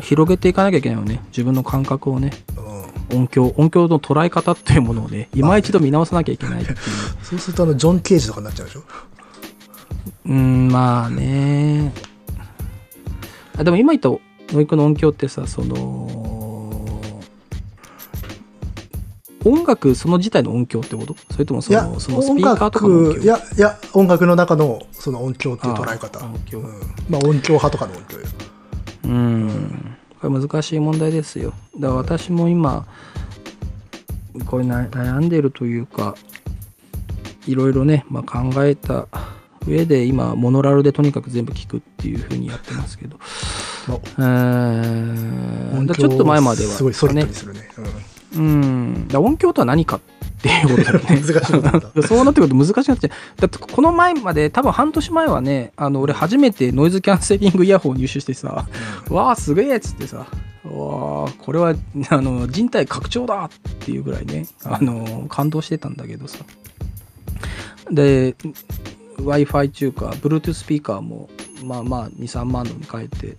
広げていかなきゃいけないよね。自分の感覚をね。うん音響音響の捉え方っていうものをね今一度見直さなきゃいけないっていう。[LAUGHS] そうするとあのジョン・ケージとかになっちゃうでしょ？うんまあね。あでも今言ったノイクの音響ってさその音楽その自体の音響ってこと？それともそのそのスピーカーとかの音響？いやいや音楽の中のその音響っていう捉え方。あ音響。うん。まあ音響派とかの音響ようん。これ難しい問題ですよ。だから私も今これな悩んでるというかいろいろね、まあ、考えた上で今モノラルでとにかく全部聞くっていうふうにやってますけど。まあちょっと前まではすごいソリッドねにするね、うんだから音響とは何かっていうことだよね。難しいそうなってくると難しくなっちゃう。だってこの前まで多分半年前はねあの俺初めてノイズキャンセリングイヤホンを入手してさわあすげえっつってさわあこれはあの人体拡張だっていうぐらいねあの感動してたんだけどさ。で w i f i 中か Bluetooth スピーカーもまあまあ23万のに変えて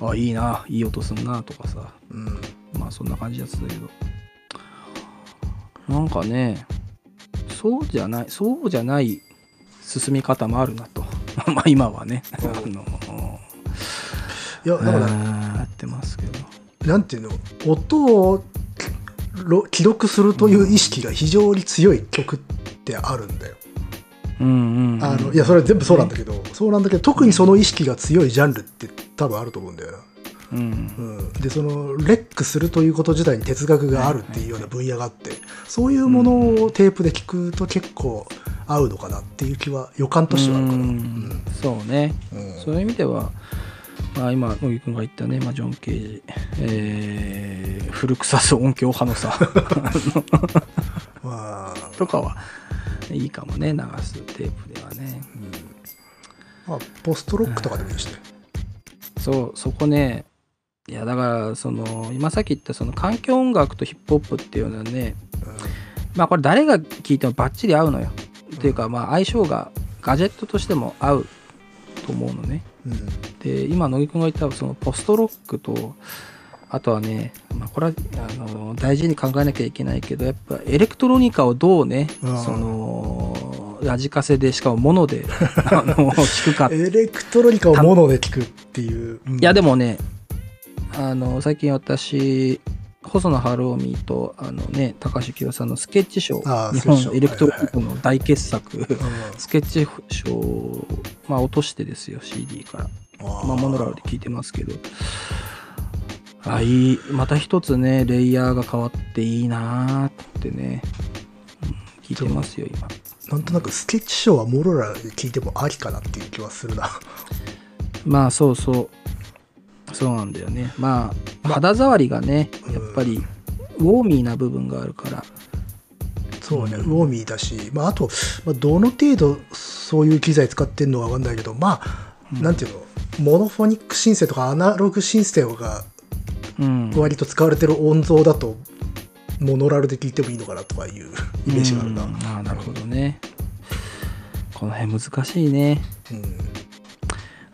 あいいないい音すんなとかさ。うん。うんまあそんな感じやつだけどなんかねそうじゃないそうじゃない進み方もあるなと。[LAUGHS] まあ今はね。あのいやだから、やってますけど。なんていうの音をろ記録するという意識が非常に強い曲ってあるんだよ。うんうん、うん、あのいやそれ全部そうなんだけど、そうなんだけど特にその意識が強いジャンルって多分あると思うんだよな。うん。うん、でそのレックするということ自体に哲学があるっていうような分野があってそういうものをテープで聞くと結構合うのかなっていう気は予感としてはあるかな。ううん。んそうね、うん。そういう意味では、まあ、今野木君が言ったね、まあ、ジョン・ケージ、えー、古臭す音響派のさ [LAUGHS] まあ。とかはいいかもね流すテープではね。まあ、ポストロックとかでもいいしね。そうそこねいやだからその今さっき言ったその環境音楽とヒップホップっていうのはねまあこれ誰が聴いてもバッチリ合うのよ、っていうかまあ相性がガジェットとしても合うと思うのね。うん。うんで今乃木くんが言ったそのポストロックとあとはね、まあ、これはあの大事に考えなきゃいけないけどやっぱエレクトロニカをどうねうん。そのラジカセでしかもモノであの [LAUGHS] 聞くか。エレクトロニカをモノで聞くっていう。いやでも、もねあの最近私細野晴臣とあのね高橋清さんのスケッチ賞あー日本エレクトロニックの大傑作、うんスケッチ賞を、まあ、落としてですよ CD から。まあ、モノラルで聞いてますけど。あいいまた一つねレイヤーが変わっていいなーってね、うん聞いてますよ今。なんとなくスケッチショーはモロラルで聞いてもありかなっていう気はするな。まあそうそうそうなんだよね。まあ肌触りがねうん。やっぱりウォーミーな部分があるから。そうね、うん。ウォーミーだし、まあ、あと、まあ、どの程度そういう機材使ってるのかわかんないけど、まあ、うん。なんていうの、モノフォニックシンセとかアナログシンセがうん。割と使われてる音像だと、モノラルで聞いてもいいのかなとかいう [LAUGHS] イメージがあるな。うん。ああなるほどね。この辺難しいね。うん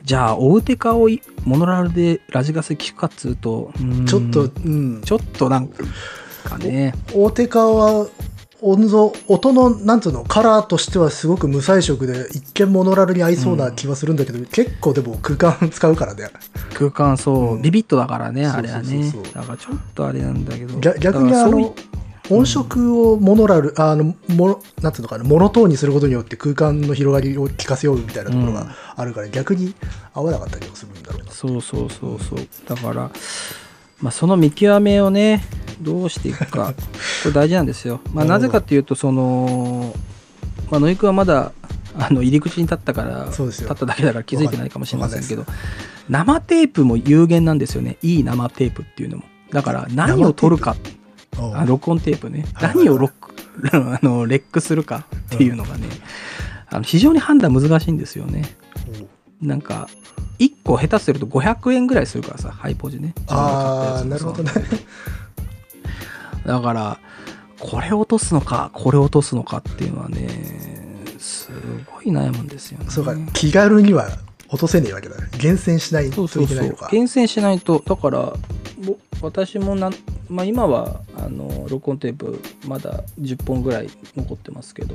じゃあ、おうてかをいモノラルでラジカセ聞くかっつうと、ちょっと、うん、ちょっとなんかね、大手化は音像音のなんつうのカラーとしてはすごく無彩色で一見モノラルに合いそうな気はするんだけど、結構でも空間使うからね。空間そう、うん。ビビットだからね、あれはね。だからちょっとあれなんだけど。逆逆にあの音色をモノラル、あのモノなんていうのかなモノトーンにすることによって空間の広がりを聞かせようみたいなところがあるから、逆に合わなかったりもするんだろうなそうそうそうそう。だから、まあ、その見極めをね、どうしていくか、[LAUGHS] これ大事なんですよ。まあ、なぜかっていうと、その、まあ、野井くんはまだ、あの入り口に立ったから、立っただけだから気づいてないかもしれませんけわど、生テープも有限なんですよね。いい生テープっていうのも。だから、何を取るか、あ録音テープね、はい。はい何をロック [LAUGHS] あのレックするかっていうのがね、あの非常に判断難しいんですよね。なんか、1個下手すると500円ぐらいするからさ、ハイポジね。ああなるほどね。だから、これ落とすのか、これ落とすのかっていうのはね、すごい悩むんですよね。そうか気軽には落とせねえわけだ。ね厳選しないとそうそそういうけないのか厳選しないとだからぼ私もなん、まあ、今はあの録音テープまだ10本ぐらい残ってますけど。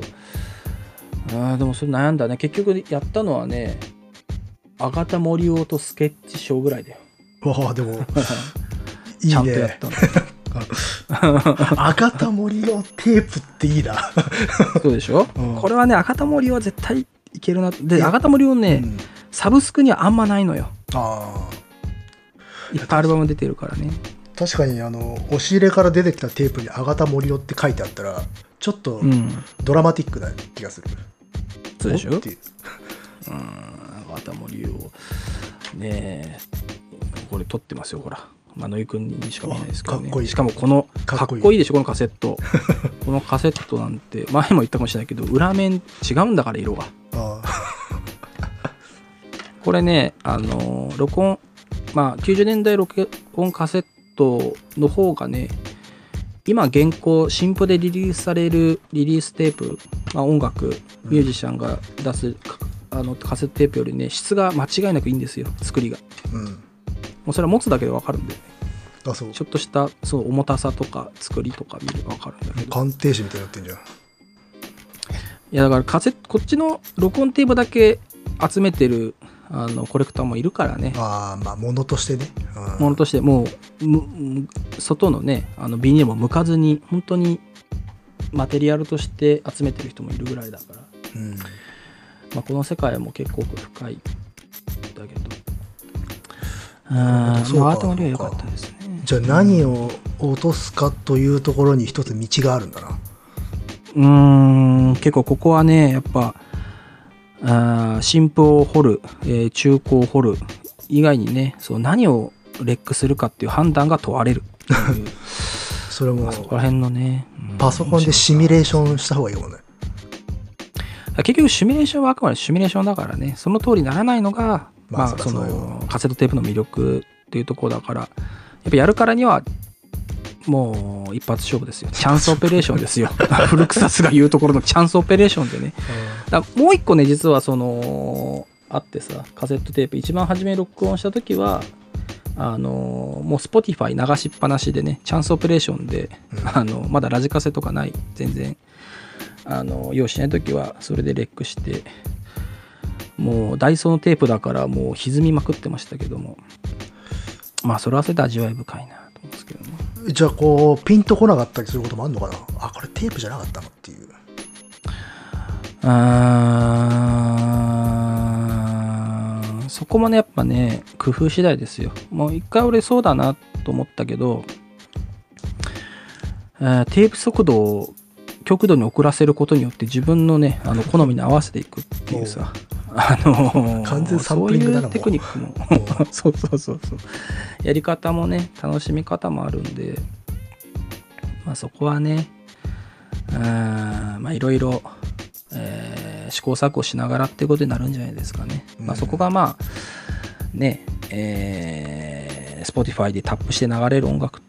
あーでもそれ悩んだね。結局やったのはねあがた森尾とスケッチショーぐらいだよ。わあでも。[LAUGHS] いいちゃんとやっねたの。[LAUGHS] 赤田森のテープっていいな、そうでしょ、うん。これはねあがた森尾は絶対いけるな。でえあがた森尾ね、うんサブスクにはあんまないのよ。ああいっぱいアルバム出てるからね。確かにあの押し入れから出てきたテープに「あがた森尾」って書いてあったらちょっとうん。ドラマティックな気がする、そうでしょ？おっていう。うん、あがた森をねえ。これ撮ってますよほら。まあ野井くんにしか見えないですけどね。あかっこいい。しかもこのかっこいい。かっこいいでしょこのカセット。このカセットなんて。前も言ったかもしれないけど裏面違うんだから色が。あこれねあのー録音まあ90年代録音カセットの方がね今現行新譜でリリースされるリリーステープ、まあ、音楽ミュージシャンが出すかあのカセットテープよりね質が間違いなくいいんですよ作りが。あうん。もうそれは持つだけで分かるんで、ね、あそう。ちょっとしたそう重たさとか作りとか見れば分かるんだけど。鑑定士みたいになってんじゃん。いやだからカセットこっちの録音テープだけ集めてるあのコレクターもいるからね。ああまあ物としてね、うん。ものとしてもう外のねあのビニールも剥かずに本当にマテリアルとして集めてる人もいるぐらいだから、うん。まあ、この世界も結構深いんだけど。うかまあアートの量は良かったですね。じゃあ何を落とすかというところに一つ道があるんだな。うーん結構ここはねやっぱあー新譜を掘る、えー中古を掘る以外にねそう何をレックするかっていう判断が問われる。[LAUGHS] それもまあそこら辺のね、うんパソコンでシミュレーションした方がいいもんね。結局シミュレーションはあくまでシミュレーションだからね。その通りにならないのが、まあそのカセットテープの魅力っていうところだから。やっぱやるからにはもう一発勝負ですよ。チャンスオペレーションですよ。[LAUGHS] 古草スが言うところのチャンスオペレーションでね。だからもう一個ね実はそのあってさカセットテープ一番初め録音した時はあのもう Spotify 流しっぱなしでねチャンスオペレーションで、うん。あのまだラジカセとかない全然あの用意しない時はそれでレックしてもうダイソーのテープだからもう歪みまくってましたけども。まあそれはそれで味わい深いなと思うんですけどねじゃあこうピンとこなかったりすることもあるのかな？あこれテープじゃなかったのっていう。あーそこもねやっぱね工夫次第ですよ。もう一回俺そうだなと思ったけどえテープ速度を極度に遅らせることによって自分のねあの好みに合わせていくっていうさ。あのー完全サンプリングだなそういうテクニックも。[LAUGHS] そうそうそうそう。やり方もね楽しみ方もあるんで。まあそこはねあーまあいろいろ、えー試行錯誤しながらってことになるんじゃないですかね、まあそこがまあねえー、Spotify でタップして流れる音楽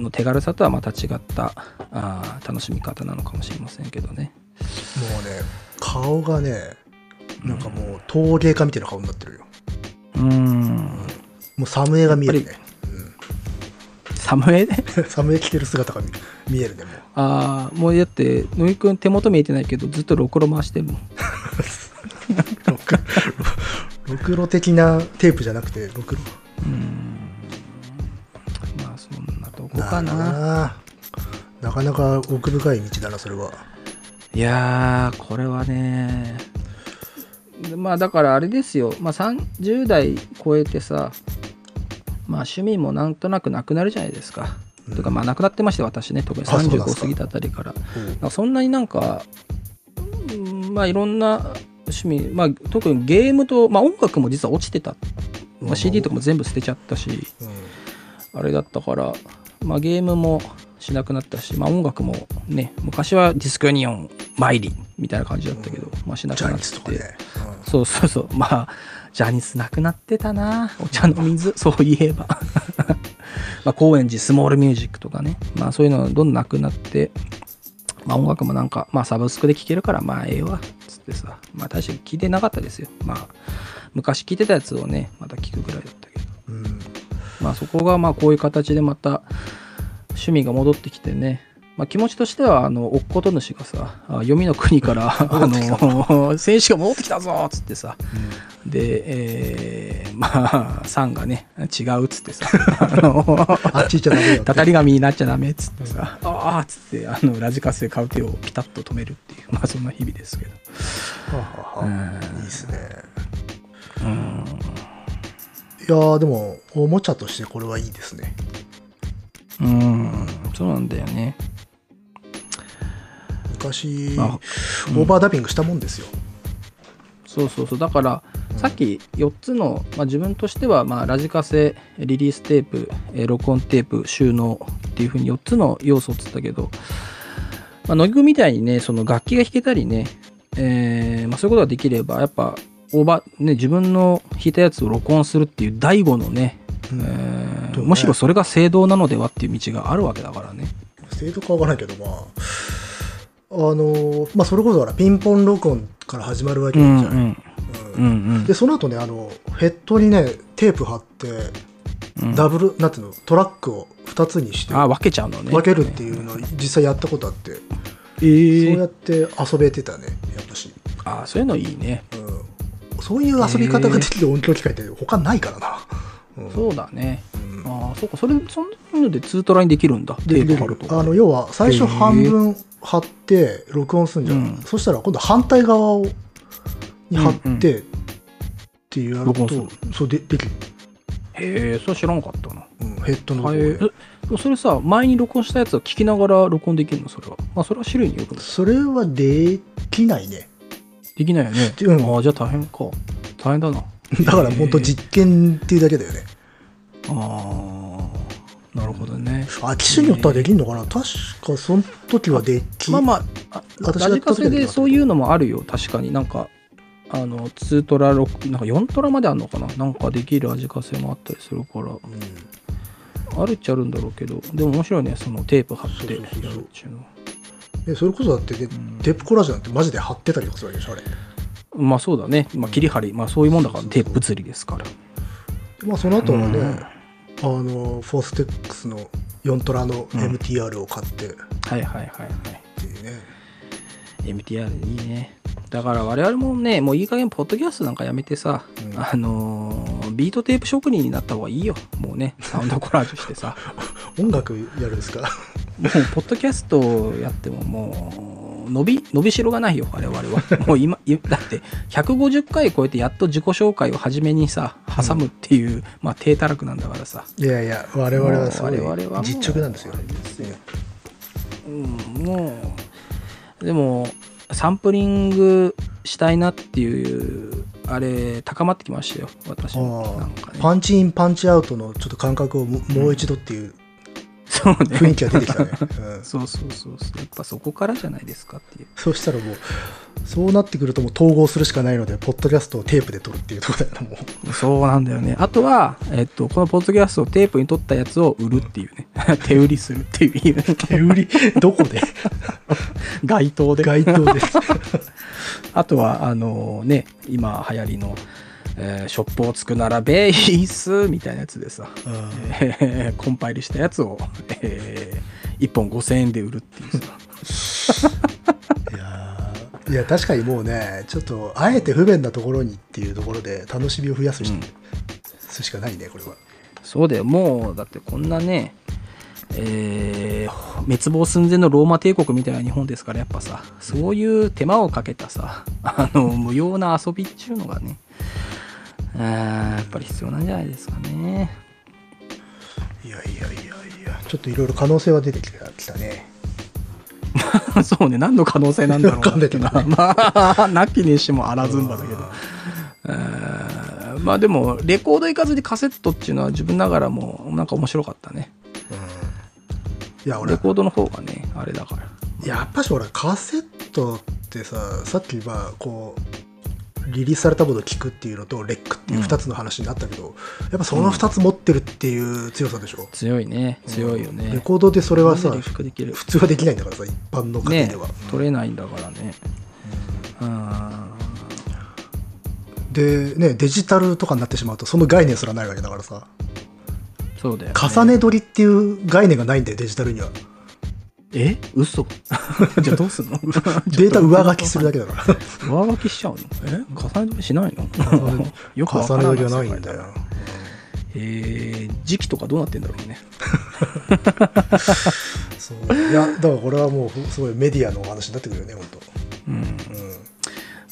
の手軽さとはまた違ったあー楽しみ方なのかもしれませんけどね。もうね顔がねなんかもう陶芸家みたいな顔になってるよ。うーん。もうサムエが見えるね。サムエで？[LAUGHS] サムエ着てる姿が見見えるねもう。ああもうだって野木くん手元見えてないけどずっとロクロ回してるもん。[LAUGHS] ろくろくろ的なテープじゃなくてろくろ。まあそんこかなな。なかなか奥深い道だなそれは。いやーこれはね。でまあだからあれですよ、まあ、30代超えてさまあ趣味もなんとなくなくなるじゃないですか。というかまあなくなってまして私ね。特に35あそうなんですか。過ぎたあたりから。うん。なんかそんなになんかうんまあいろんな趣味まあ特にゲームと、まあ、音楽も実は落ちてた、まあ、CD とかも全部捨てちゃったし。あれだったから、まあ、ゲームもしなくなったし、まあ、音楽もね昔はディスクユニオン参りみたいな感じだったけど、まあ、しなくなってニスとかね、そうそうそう。まあジャニスなくなってたな。お茶の水そういえば。[LAUGHS] まあ高円寺スモールミュージックとかね。まあそういうのどんどんなくなってまあ音楽もなんかまあサブスクで聴けるからまあええわつってさ。まあ大して聴いてなかったですよ。まあ昔聴いてたやつをねまた聴くぐらいだったけど。うんうんまあそこがまあこういう形でまた趣味が戻ってきてね、まあ、気持ちとしてはあのおっこと主がさあ黄泉の国からあの選手が戻ってきたぞっつってさ。で、えーまあさんがね違うっつってさ。あのあっち行っちゃダメよって。たたり神になっちゃダメっつってさ、ああっつってあのラジカセ買う手をピタッと止めるっていう [LAUGHS] まあそんな日々ですけど。はあはあうん。いいですね。うんいやーでもおもちゃとしてこれはいいですね。うんそうなんだよね。昔、あオーバーダビングしたもんですよ、そうそうそうだから、さっき4つの、まあ、自分としては、まあ、ラジカセリリーステープ、えー録音テープ収納っていうふうに4つの要素っつったけど、まあ、乃木くんみたいにねその楽器が弾けたりね、えーまあ、そういうことができればやっぱオーバー、ね、自分の弾いたやつを録音するっていう第五のね、うん。えーね。むしろそれが正道なのではっていう道があるわけだからね。制度かわからないけどまああのーまあそれこそほらピンポン録音から始まるわけうじゃない、んうん。うん。うんでその後ねあのヘッドにねテープ貼ってうん。ダブル、なんていうのトラックを2つにしてあ分けちゃうのね。分けるっていうのを実際やったことあって、えー。そうやって遊べてたねやっぱし、あそういうのいいね。うん、そういう遊び方ができる音響機械って他ないからな、うん。そうだね。うん。ああ、そうか、それ、そんなのでツートラにできるんだ。でテープ貼ると。あの要は最初半分貼って録音するんじゃん、うん。そしたら今度反対側をに貼って、っていうやると録音そうでできる、へえ、それ知らんかったな。うん、ヘッドのそれさ、前に録音したやつを聞きながら録音できるの？それは。まあ、それは種類によくないそれはできないねできないよね。うんああ、じゃあ大変か。大変だな。[LAUGHS] だから本当実験っていうだけだよねああ、なるほどね。あ機種によってはできるのかな確かその時はできまあまあ、あ私がラジカセでそういうのもあるよ。確かになんか、あの、2トラ、6なんか4トラまであるのかななんかできるラジカセもあったりするから。うんあるっちゃあるんだろうけど、でも面白いね、そのテープ貼ってやるっていうのは。でそれこそだって、ねテープコラージュなんてマジで貼ってたりとかするわけでしょあれ。まあそうだね、まあ、切り張り、まあそういうもんだから、テープ物理ですから。まあその後はね、うん。あのフォーステックスの4トラのうん。MTR を買って。っはいはいはいはい。ていうね、MTR いいね。だから我々もね、もういい加減ポッドキャストなんかやめてさ、うん。あのービートテープ職人になった方がいいよ。もうね、サウンドコラージュしてさ。[LAUGHS] 音楽やるんですか？もう、ポッドキャストやってももう、伸び、伸びしろがないよ、我々は。[LAUGHS] もう今、いだって、150回超えてやっと自己紹介を初めにさ、挟むっていう、まあ、低たらくなんだからさ。いやいや我々はすごい実直なんですようん、もう、でも、サンプリングしたいなっていう、あれ、高まってきましたよ、私なんかね。パンチインパンチアウトのちょっと感覚をももう一度っていうそうね。雰囲気が出てきたね、うんそうそうそうそう。やっぱそこからじゃないですかっていう。そうしたらもうそうなってくるともう統合するしかないのでポッドキャストをテープで撮るっていうところだよなもうそうなんだよね。あとは、えっと、このポッドキャストをテープに取ったやつを売るっていうね。[LAUGHS] 手売りするっていう。手売り？どこで？街頭で。街頭で [LAUGHS] あとは、あのね、今流行りの、えーショップをつくならベースみたいなやつでさ、うん。え [LAUGHS] ーコンパイルしたやつを、え1本5000円で売るっていうさ。[LAUGHS] いやー。いや確かにもうねちょっとあえて不便なところにっていうところで楽しみを増やすし,、うん。すしかないねこれは。そうだよ、もう、だってこんなね、えー滅亡寸前のローマ帝国みたいな日本ですから、やっぱさ、そういう手間をかけたさ、あの、無用な遊びっていうのがね、やっぱり必要なんじゃないですかね。いやいやいやいやちょっといろいろ可能性は出てきたきたね [LAUGHS] そうね、何の可能性なんだろうなっていうのは、わまあ、なきにしもあらずんばだけど。えーまあでも、レコード行かずにカセットっていうのは自分ながらも、なんか面白かったね。いや俺レコードの方がね、あれだから。やっぱし俺カセットってささっきまあこうリリースされたものを聞くっていうのとレックっていう2つの話になったけど、やっぱその2つ持ってるっていう強さでしょ、強いね、強いよね。レコードでそれはさ普通はできないんだからさ一般の家庭ねでは、取れないんだからね。うん。でねデジタルとかになってしまうとその概念すらないわけだからさ。そうだよ、ね。重ね取りっていう概念がないんだよデジタルにはえ？嘘。[LAUGHS] じゃあどうすんの？[LAUGHS] データ上書きするだけだから。[LAUGHS] 上書きしちゃうの？え？重ね取りしないの？よく重ねら取りはないんだよ。えー、時期とかどうなってんだろうね。そう。いやだからこれはもうすごいメディアのお話になってくるよね本当うん。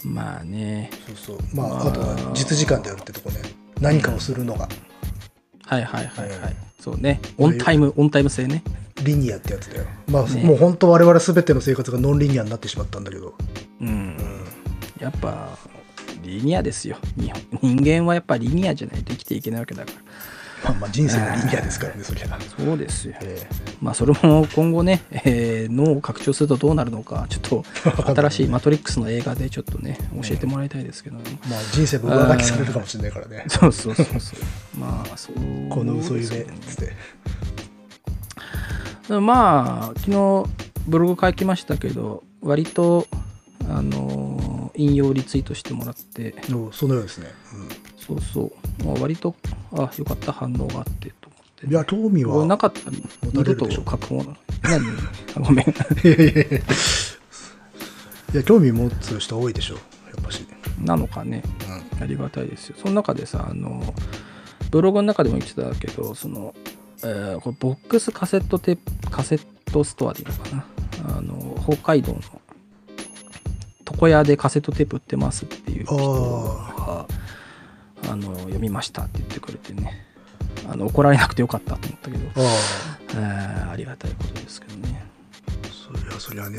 うん。まあね。そうそう。まあ、まあ。あとは実時間でやるってとこね。何かをするのがはいはいはいはい。うんそうね。オンタイム、オンタイム制ね。リニアってやつだよまあ、ねもう本当我々全ての生活がノンリニアになってしまったんだけど、うん。うん、やっぱ、リニアですよ。日本人間はやっぱリニアじゃないと生きていけないわけだから。まあまあ人生のリニアですからねそりゃ、そうですよ。えまあそれも今後ね、えー脳を拡張するとどうなるのか、ちょっと新しいマトリックスの映画でちょっとね、教えてもらいたいですけども。えまあ人生も上書きされるかもしれないからね。[LAUGHS] そうそうそうそう。[LAUGHS] まあ、そう。この嘘夢っつって。まあ、昨日ブログ書きましたけど、割と、あの引用リツイートしてもらって、おそのようですね、そうそう、まあ、割と、あ、よかった、反応があってと思って。うん、いや興味はなかったら持二度と書くもの。何あごめん。いやいやいやいや興味持つ人多いでしょやっぱし、なのかね。うんありがたいですよ。その中でさ、あの、ブログの中でも言ってたけど、その、えーこれボックスカセットテープ、カセットストアでいいのかな。あの、北海道の床屋でカセットテープ売ってますっていう人が、あの、読みましたって言ってくれてね。あの怒られなくてよかったと思ったけど、あえーありがたいことですけどね。あそりゃそりゃね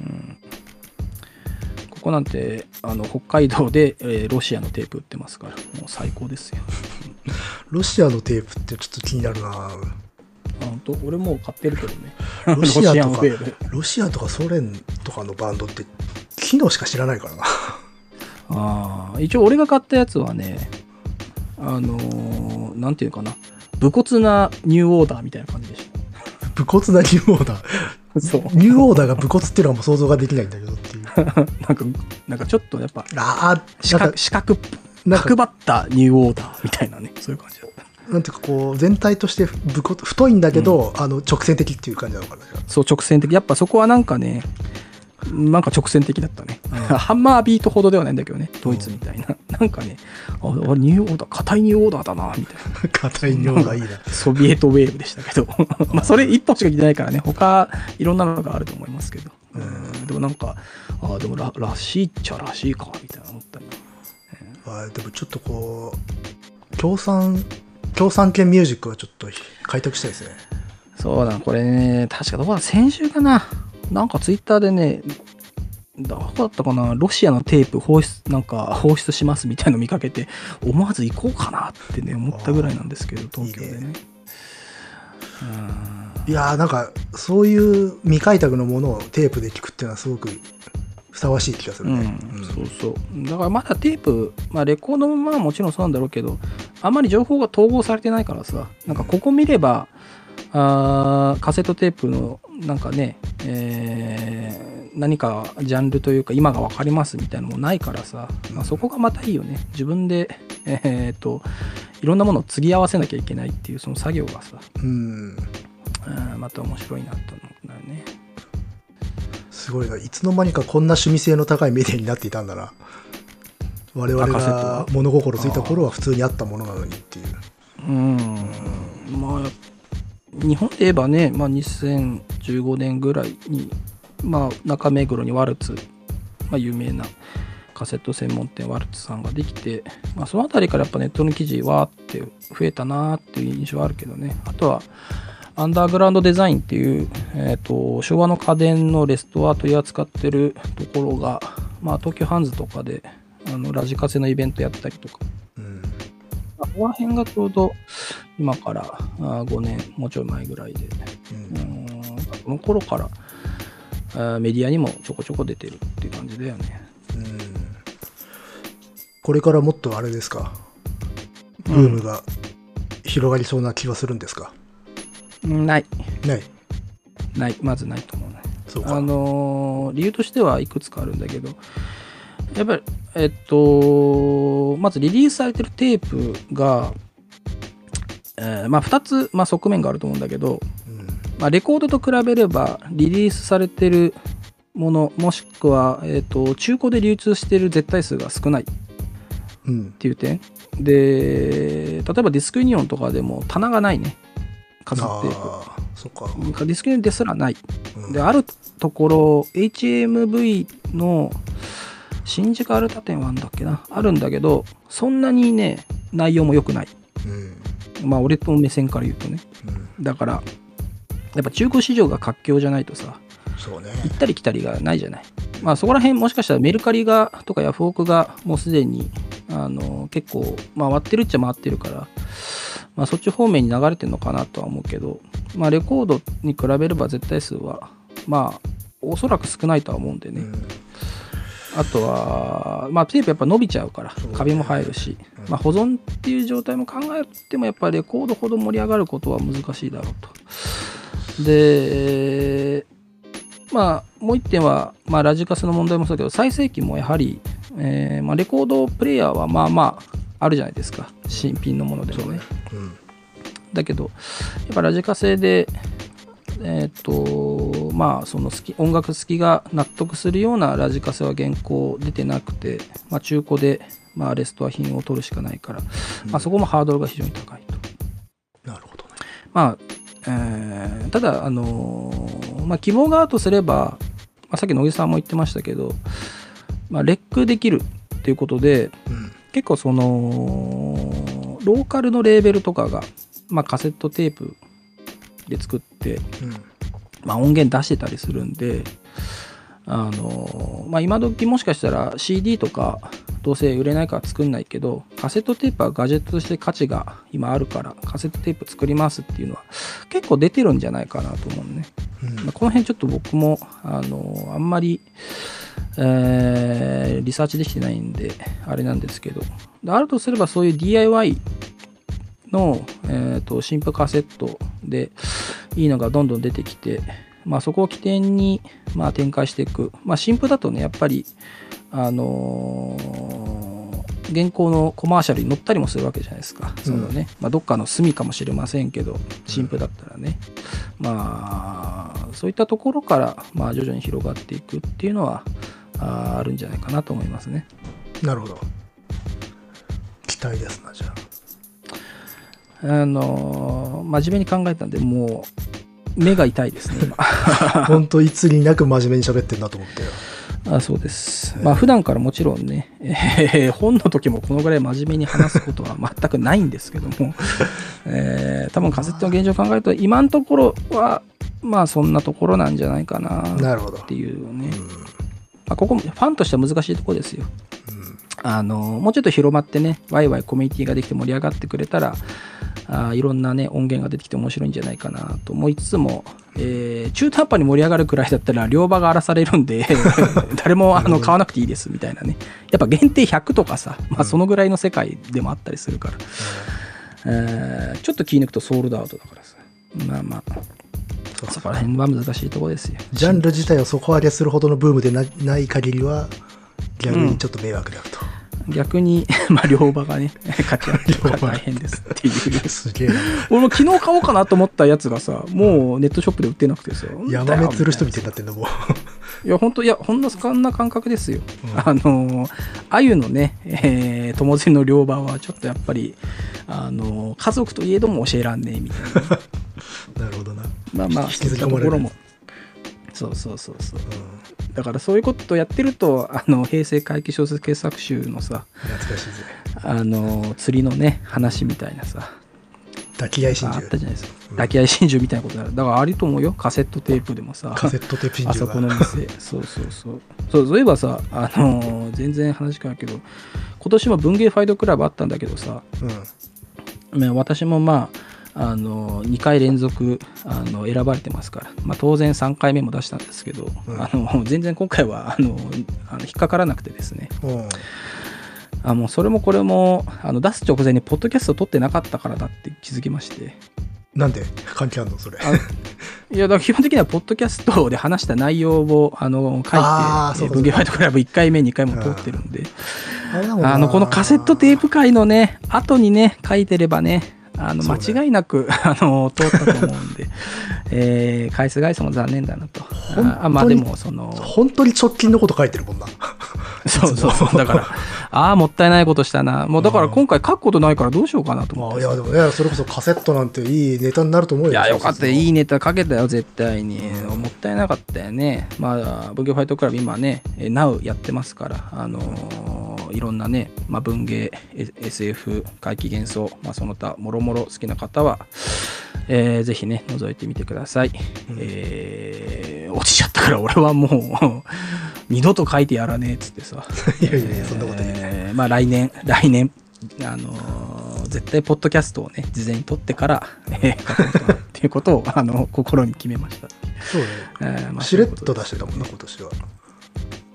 うんここなんてあの北海道で、えーロシアのテープ売ってますからもう最高ですよ。[LAUGHS] ロシアのテープってちょっと気になるなあ本当？俺もう買ってるけどね。ロシアとかロシアとかソ連とかのバンドって機能しか知らないからなああ一応俺が買ったやつはねあのーなんていうかな武骨なニューオーダーみたいな感じでし [LAUGHS] 武骨なニューオーダー？た。[LAUGHS] そう。ニューオーダーが武骨っていうのはもう想像ができないんだけどっていう [LAUGHS] なんかなんかちょっとやっぱああ四角四角角張ったニューオーダーみたいなねそういう感じだった。なんていうかこう全体として武骨太いんだけど、あの直線的っていう感じなのかなそう直線的やっぱそこはなんかねなんか直線的だったね。ハンマービートほどではないんだけどね、ドイツみたいな。[LAUGHS] なんかね、あ、あニューオーダー、硬いニューオーダーだな、みたいな。[LAUGHS] 硬い尿がいいな。ソビエトウェーブでしたけど。[LAUGHS] まあ、それ一本しか聞いてないからね、他、いろんなのがあると思いますけど。うん、でもなんか、あでもら、らしいっちゃらしいか、みたいな思ったり。あでもちょっとこう、共産、共産圏ミュージックはちょっと開拓したいですね。そうだ、これね、確かどこだ、先週かな。なんかツイッターでね、どこだったかな、ロシアのテープ放出、なんか放出しますみたいの見かけて、思わず行こうかなってね、思ったぐらいなんですけど、東京でね。いやーなんかそういう未開拓のものをテープで聞くっていうのはすごくふさわしい気がするね。うん、そうそう。だからまだテープ、まあレコードもまあもちろんそうなんだろうけど、あんまり情報が統合されてないからさ、なんかここ見れば、あーカセットテープのなんかね、えー何かジャンルというか今が分かりますみたいなのもないからさ、まあ、そこがまたいいよね。自分で、えーっと、いろんなものを継ぎ合わせなきゃいけないっていうその作業がさ、うん。うんまた面白いなと思うんだよね。すごいな。いつの間にかこんな趣味性の高いメディアになっていたんだな。我々がは物心ついた頃は普通にあったものなのにっていう。うん、まあ、日本で言えばね、まあ、2015年ぐらいに、まあ、中目黒にワルツ、まあ、有名なカセット専門店ワルツさんができて、まあ、そのあたりからやっぱネットの記事わーって増えたなっていう印象はあるけどね。あとは、アンダーグラウンドデザインっていう、えー、と昭和の家電のレストア取り扱ってるところが、まあ、東急ハンズとかであのラジカセのイベントやったりとか。ここら辺がちょうど今からあ5年、もうちょい前ぐらいで、うんこの頃からあメディアにもちょこちょこ出てるっていう感じだよね。うんこれからもっとあれですか？ブームが広がりそうな気がするんですか？うんない、ない。ない、まずないと思うね。そうか。あのー理由としてはいくつかあるんだけど、やっぱり、えっと、まずリリースされてるテープが、えーまあ2つ、まあ、側面があると思うんだけど、うん。まあ、レコードと比べればリリースされてるものもしくは、えー、と中古で流通してる絶対数が少ないっうん。ていう点。で例えばディスクユニオンとかでも棚がないね。カセットテーああ、そっか。プディスクユニオンですらない。うん。であるところ HMV の新宿アルタ店はあるんだっけな？あるんだけどそんなにね内容も良くないうん。まあ俺の目線から言うとねうん。だからやっぱ中古市場が活況じゃないとさそうね。行ったり来たりがないじゃない。まあそこら辺もしかしたらメルカリがとかヤフオクがもうすでにあの結構回ってるっちゃ回ってるから、まあそっち方面に流れてるのかなとは思うけど、まあレコードに比べれば絶対数はまあおそらく少ないとは思うんでね。うんあとは、まあテープやっぱ伸びちゃうからカビも入るし、うんまあ保存っていう状態も考えてもやっぱレコードほど盛り上がることは難しいだろうと。で、まあ、もう一点は、まあ、ラジカセの問題もそうだけど、最盛期もやはり、えーまあ、レコードプレイヤーはまあまああるじゃないですか。新品のものでもね。うん。だけど、やっぱラジカセで、えっ、と、まあ、その好き、音楽好きが納得するようなラジカセは現行出てなくて、まあ、中古で、まあ、レストア品を取るしかないから、まあ、そこもハードルが非常に高いと。なるほどね。まあ、えーただ、あのーまあ、希望があるとすれば、まあ、さっき野木さんも言ってましたけど、まあ、レックできるっていうことで、うん。結構その、ローカルのレーベルとかが、まあ、カセットテープで作って、うん。まあ、音源出してたりするんで、あのまあ、今時もしかしたら CD とかどうせ売れないから作んないけどカセットテープはガジェットとして価値が今あるからカセットテープ作りますっていうのは結構出てるんじゃないかなと思うね、うん。まあ、この辺ちょっと僕もあのあんまり、えーリサーチできてないんであれなんですけど。であるとすればそういう DIY の、えー、と新譜カセットでいいのがどんどん出てきて、まあ、そこを起点に、まあ、展開していく、まあ、新譜だとねやっぱりあのー現行のコマーシャルに載ったりもするわけじゃないですか、そのねまあ、どっかの隅かもしれませんけど新譜だったらね。まあそういったところから、まあ、徐々に広がっていくっていうのはあーあるんじゃないかなと思いますね。なるほど。期待ですな、じゃあのー真面目に考えたんでもう目が痛いですね今あ。[LAUGHS] 本当いつになく真面目に喋ってんなと思ってよ。あそうですまあ普段からもちろんね、えー本の時もこのぐらい真面目に話すことは全くないんですけども、[LAUGHS] えー多分カセットの現状を考えると今のところはまあそんなところなんじゃないかななるほどっていうね、うん。まあ、ここもファンとしては難しいところですようんあのもうちょっと広まってねワイワイコミュニティができて盛り上がってくれたらあーいろんなね音源が出てきて面白いんじゃないかなと思いつつも、えー中途半端に盛り上がるくらいだったら両場が荒らされるんで [LAUGHS] 誰もあの買わなくていいですみたいなね。やっぱ限定100とかさ、まあ、そのぐらいの世界でもあったりするから、えーちょっと気抜くとソールドアウトだからさ。まあまあ。そこら辺は難しいところですよ。ジャンル自体を底上げするほどのブームでなない限りは、逆にちょっと迷惑だと。逆に、[LAUGHS] まあ、両場がね [LAUGHS] 勝ち合ってるから大変ですっていう [LAUGHS] すげえな。俺も昨日買おうかなと思ったやつがさ、もうネットショップで売ってなくてさ。ヤマメ釣る人みたいにな。なってんだもん。いや、本当いや、ほんな、そんな感覚ですよ。うんあの、鮎のね、えー、友釣りの両場はちょっとやっぱり、あの、家族といえども教えらんねえみたいな。なるほどな。まあまあ、引きずり込まれるったところも。そうそうそうそう。うん。だからそういうことをやってると、あの、平成回帰小説傑作集のさ、懐かしいぜ。あの、釣りのね、話みたいなさ、抱き合い真珠あった。じゃないですか。うん抱き合い真珠みたいなことだだからありと思うよ。カセットテープでもさ。カセットテープ真あそ。この店。[LAUGHS] そうそうそう。そう、そういえばさ、あのー全然話変わるけど、今年も文芸ファイトクラブあったんだけどさ、うん。ね私もまあ、あのー、2回連続あの選ばれてますから、まあ、当然3回目も出したんですけど、うん。あの全然今回はあのあの引っかからなくてですね。うん。あもうそれもこれもあの出す直前にポッドキャスト撮ってなかったからだって気づきまして。なんで？関係あんの？それ。あいやだから基本的にはポッドキャストで話した内容をあの書いてあーそうかそう。か文芸ファイトクラブ1回目2回も撮ってるんで。あのこのカセットテープ界のね後にね書いてればねあの間違いなく、[LAUGHS] あの通ったと思うんで、[LAUGHS] えー、返す返すも残念だなとあまあでもその本当に直近のこと書いてるもんな。[LAUGHS] そうそうそうだからああもったいないことしたなもうだから今回書くことないからどうしようかなと思ってまあ、いや、でもね、それこそカセットなんていいネタになると思うよ。いや、よかった。いいね。ネタ書けたよ、絶対に。うんもったいなかったよね。まあ、文芸ファイトクラブ今ね、えー Now やってますから、あのーいろんなね、まあ、文芸、え SF、怪奇幻想、まあ、その他、もろもろ好きな方は、えーぜひね、覗いてみてください。えー落ちちゃったから、俺はもう、[LAUGHS] 二度と書いてやらねえっつってさ。[LAUGHS] いやいやいやそんなこと言ってえーまあ、来年、来年、あのー絶対ポッドキャストをね事前に撮ってから、えー書こうとっていうことをあの心に決めました、そうね。えーまあしれっと出してたもんな、今年は。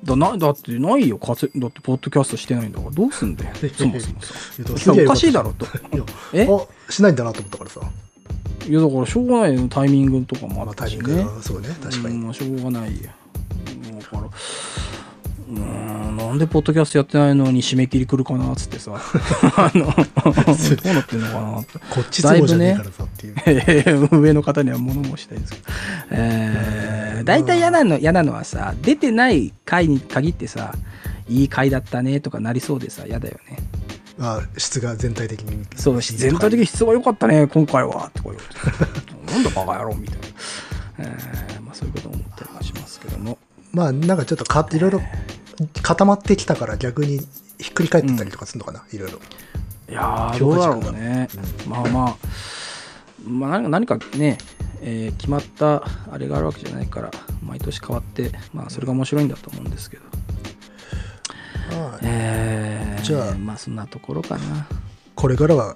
だなだってないよカセだってポッドキャストしてないんだから。どうすんだよ。そもそも。さおかしいだろと。え？あ、しないんだなと思ったからさ。いやだからしょうがないよ。タイミングとかもあまあ、ったしね。タイミングが、そうね、確かに。うんまあしょうがないよだからうーんなんでポッドキャストやってないのに締め切り来るかなっつってさ。[LAUGHS] あのどうなってんのかなって。こっち都合じゃねえからさっていう。えー [LAUGHS] 上の方には物申したいですけど、えー、大体嫌なの嫌なのはさ出てない回に限ってさいい回だったねとかなりそうでさ嫌だよね。あ質が全体的に。そう全体的に質が良かったね今回は。とか言われてなんだバカ野郎みたいな、えーまあ、そういうことを思ったりもしますけども。まあ、なんかちょっとか、いろいろ固まってきたから逆にひっくり返ってたりとかするのかな、いろいろ。いやーどうだろうね、まあまあまあ何か何かね、えー決まったあれがあるわけじゃないから毎年変わってまあそれが面白いんだと思うんですけど。はい。えーじゃあまあそんなところかな。これからは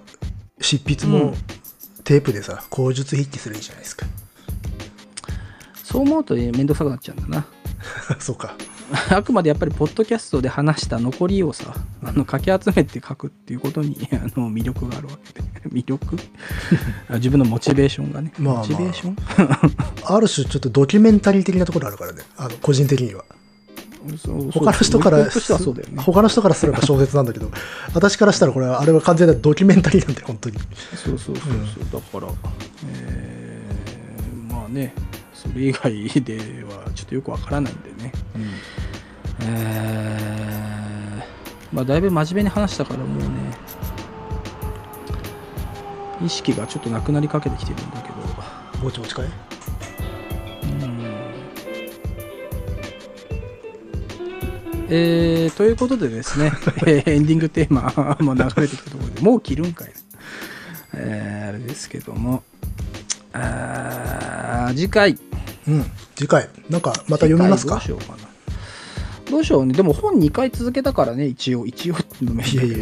執筆うもん。テープでさ、口述筆記するじゃないですか。そう思うとめんどくさくなっちゃうんだな [LAUGHS] そうか。[LAUGHS] あくまでやっぱりポッドキャストで話した残りをさあのかき集めて書くっていうことに [LAUGHS] あの魅力があるわけで。魅力？あ自分のモチベーションがね、まあまあ。モチベーション？ある種ちょっとドキュメンタリー的なところあるからね、あの個人的には。そう他の人からね。他の人からすれば小説なんだけど、私からしたらこれはあれは完全なドキュメンタリーなんで本当に。そうそうそうそう、だから、えーまあねそれ以外ではちょっとよくわからないんでね。えー、まあだいぶ真面目に話したからもうね、意識がちょっとなくなりかけてきてるんだけど、ぼちぼちかい？えー、ということでですね、[LAUGHS] えーエンディングテーマ [LAUGHS] も流れてきたところでもう切るんかいな、えーあれですけども。あー次回うん。次回。なんかまた読みますか？どうしようかな。どうしようね。でも本2回続けたからね一応。一応の面いやいや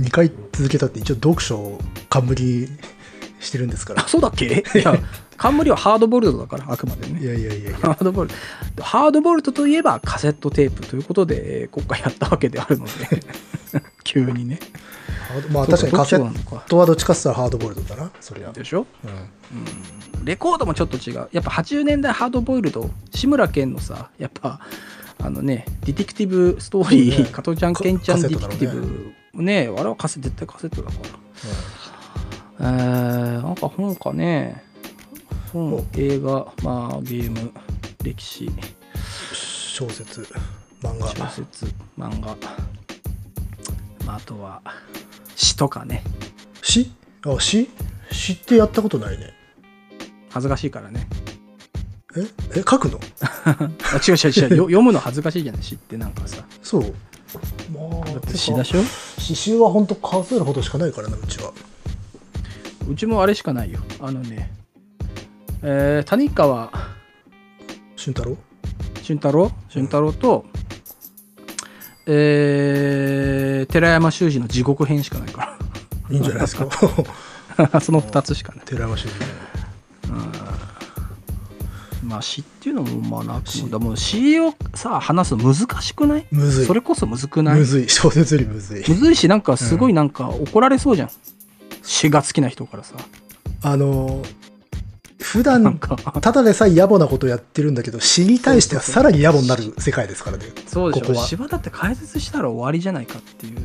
2回続けたって一応読書を冠してるんですから。あそうだっけ？[LAUGHS] いや冠はハードボルトだからあくまでね。いやいやいやハードボルト。ハードボルトといえばカセットテープということでえー今回やったわけであるので。[LAUGHS] 急にねまあ確かにカセットはどっちか。って言ったらハードボイルドだなそりゃ、でしょ？うん、レコードもちょっと違う。やっぱ80年代ハードボイルド志村けんのさやっぱあのねディティクティブストーリー、ね。加藤ちゃんけんちゃんカディティクティブ。ねあれはカセ絶対カセットだから。えー、なんか本かね本お映画まあゲーム歴史。小説漫画。小説漫画、まあ、あとは詩とかね。詩？あ詩？詩ってやったことないね。恥ずかしいからね。え？え書くの？[LAUGHS] あ違う違う違う。よ読むの恥ずかしいじゃない詩ってなんかさ。そう。まあだって詩だしょ？詩集は本当数えるほどしかないからなうちは。うちもあれしかないよ。あのねえー、谷川俊太郎？俊太郎？俊太郎と、えー、寺山修司の地獄編しかないかいいんじゃないですか。ら [LAUGHS] その2つしかない。寺山修司まあ詩っていうのもまあなくもだ。もう詩をさ話すの難しくない？むずい。それこそむずくない？むずい。小説よりむずい。むずいしなんかすごいなんか怒られそうじゃん、詩が好きな人からさ。あの普段ただでさえ野暮なことやってるんだけど詩に対してはさらに野暮になる世界ですからね。そうでしょ。ここは。詩はだって解説したら終わりじゃないかっていう、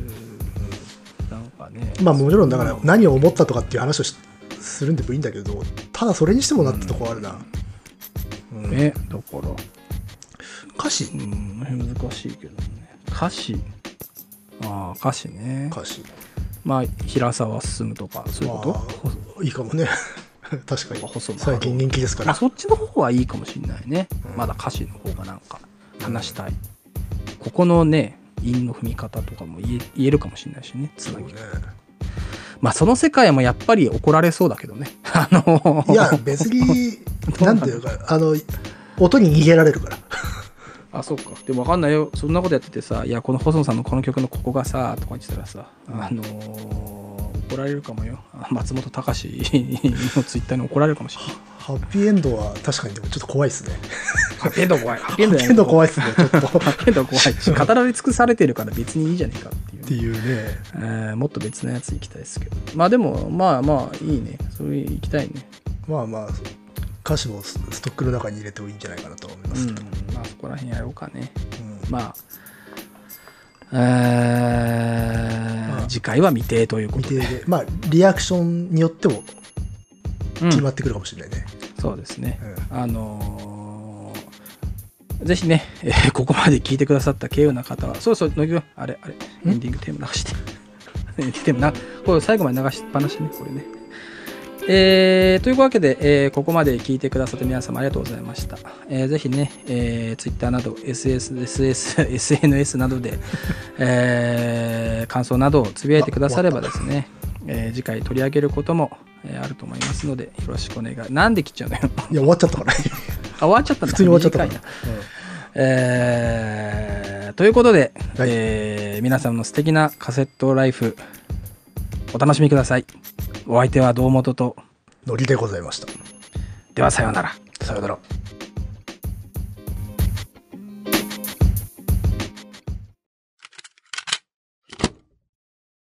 なんかね。まあもちろんだからうん。何を思ったとかっていう話をしするんでもいいんだけどただそれにしてもなってとこあるな、うん。ねだから。歌詞。うん難しいけどね。歌詞。ああ歌詞ね。歌詞。まあ平沢進とかそういうこと？いいかもね [LAUGHS] 確かに。最近人気ですから。まあそっちの方はいいかもしれないね、うん。まだ歌詞の方がなんか話したい、ここのね韻の踏み方とかも言えるかもしれないしね。つなぎそうね。まあその世界もやっぱり怒られそうだけどね。[LAUGHS] あのいや別に [LAUGHS] なんていうかあの音に逃げられるから。あそうか。でも分かんないよ。そんなことやっててさ「いやこの細野さんのこの曲のここがさ」とか言ってたらさ、あのー怒られるかもよ。あ松本隆のツイッターに怒られるかもしれないハッピーエンドは確かにでもちょっと怖いですね。ハッピーエンド怖い。ハッピーエンド怖いいですねちょっと。っハッピーエンド怖い。し語られ尽くされてるから別にいいじゃねえか。っていうていうね。えーもっと別のやつ行きたいですけど。まあでもまあまあいいね。それ行きたいね。まあまあ歌詞もスストックの中に入れてもいいんじゃないかなとは思いまうんすけど、まあそこら辺やろうかね。うん。まあえ次回は未定というこ未とで。定で。まあリアクションによってもうん。決まってくるかもしれないね、そうですね、うあのーぜひね、えーここまで聞いてくださった稀有な方は、そうそう、乃木君、あれ、あれ、エンディングテーマ流して。[LAUGHS] エンディングテーマな、これ最後まで流しっぱなしね、これね。えーというわけで、えーここまで聞いてくださって皆様ありがとうございました。えーぜひね、えー、Twitter など SS、SS、SNS などで、[LAUGHS] えー感想などをつぶやいてくださればですね、えー次回取り上げることも、えーあると思いますので、よろしくお願い。なんで切っちゃうのよ？いや終わっちゃったから [LAUGHS] あ、終わっちゃったんだ。普通に終わっちゃったから、えーということで、はいえー皆さんの素敵なカセットライフ、お楽しみください。お相手は堂本と、ノリでございましたではさようなら。さようなら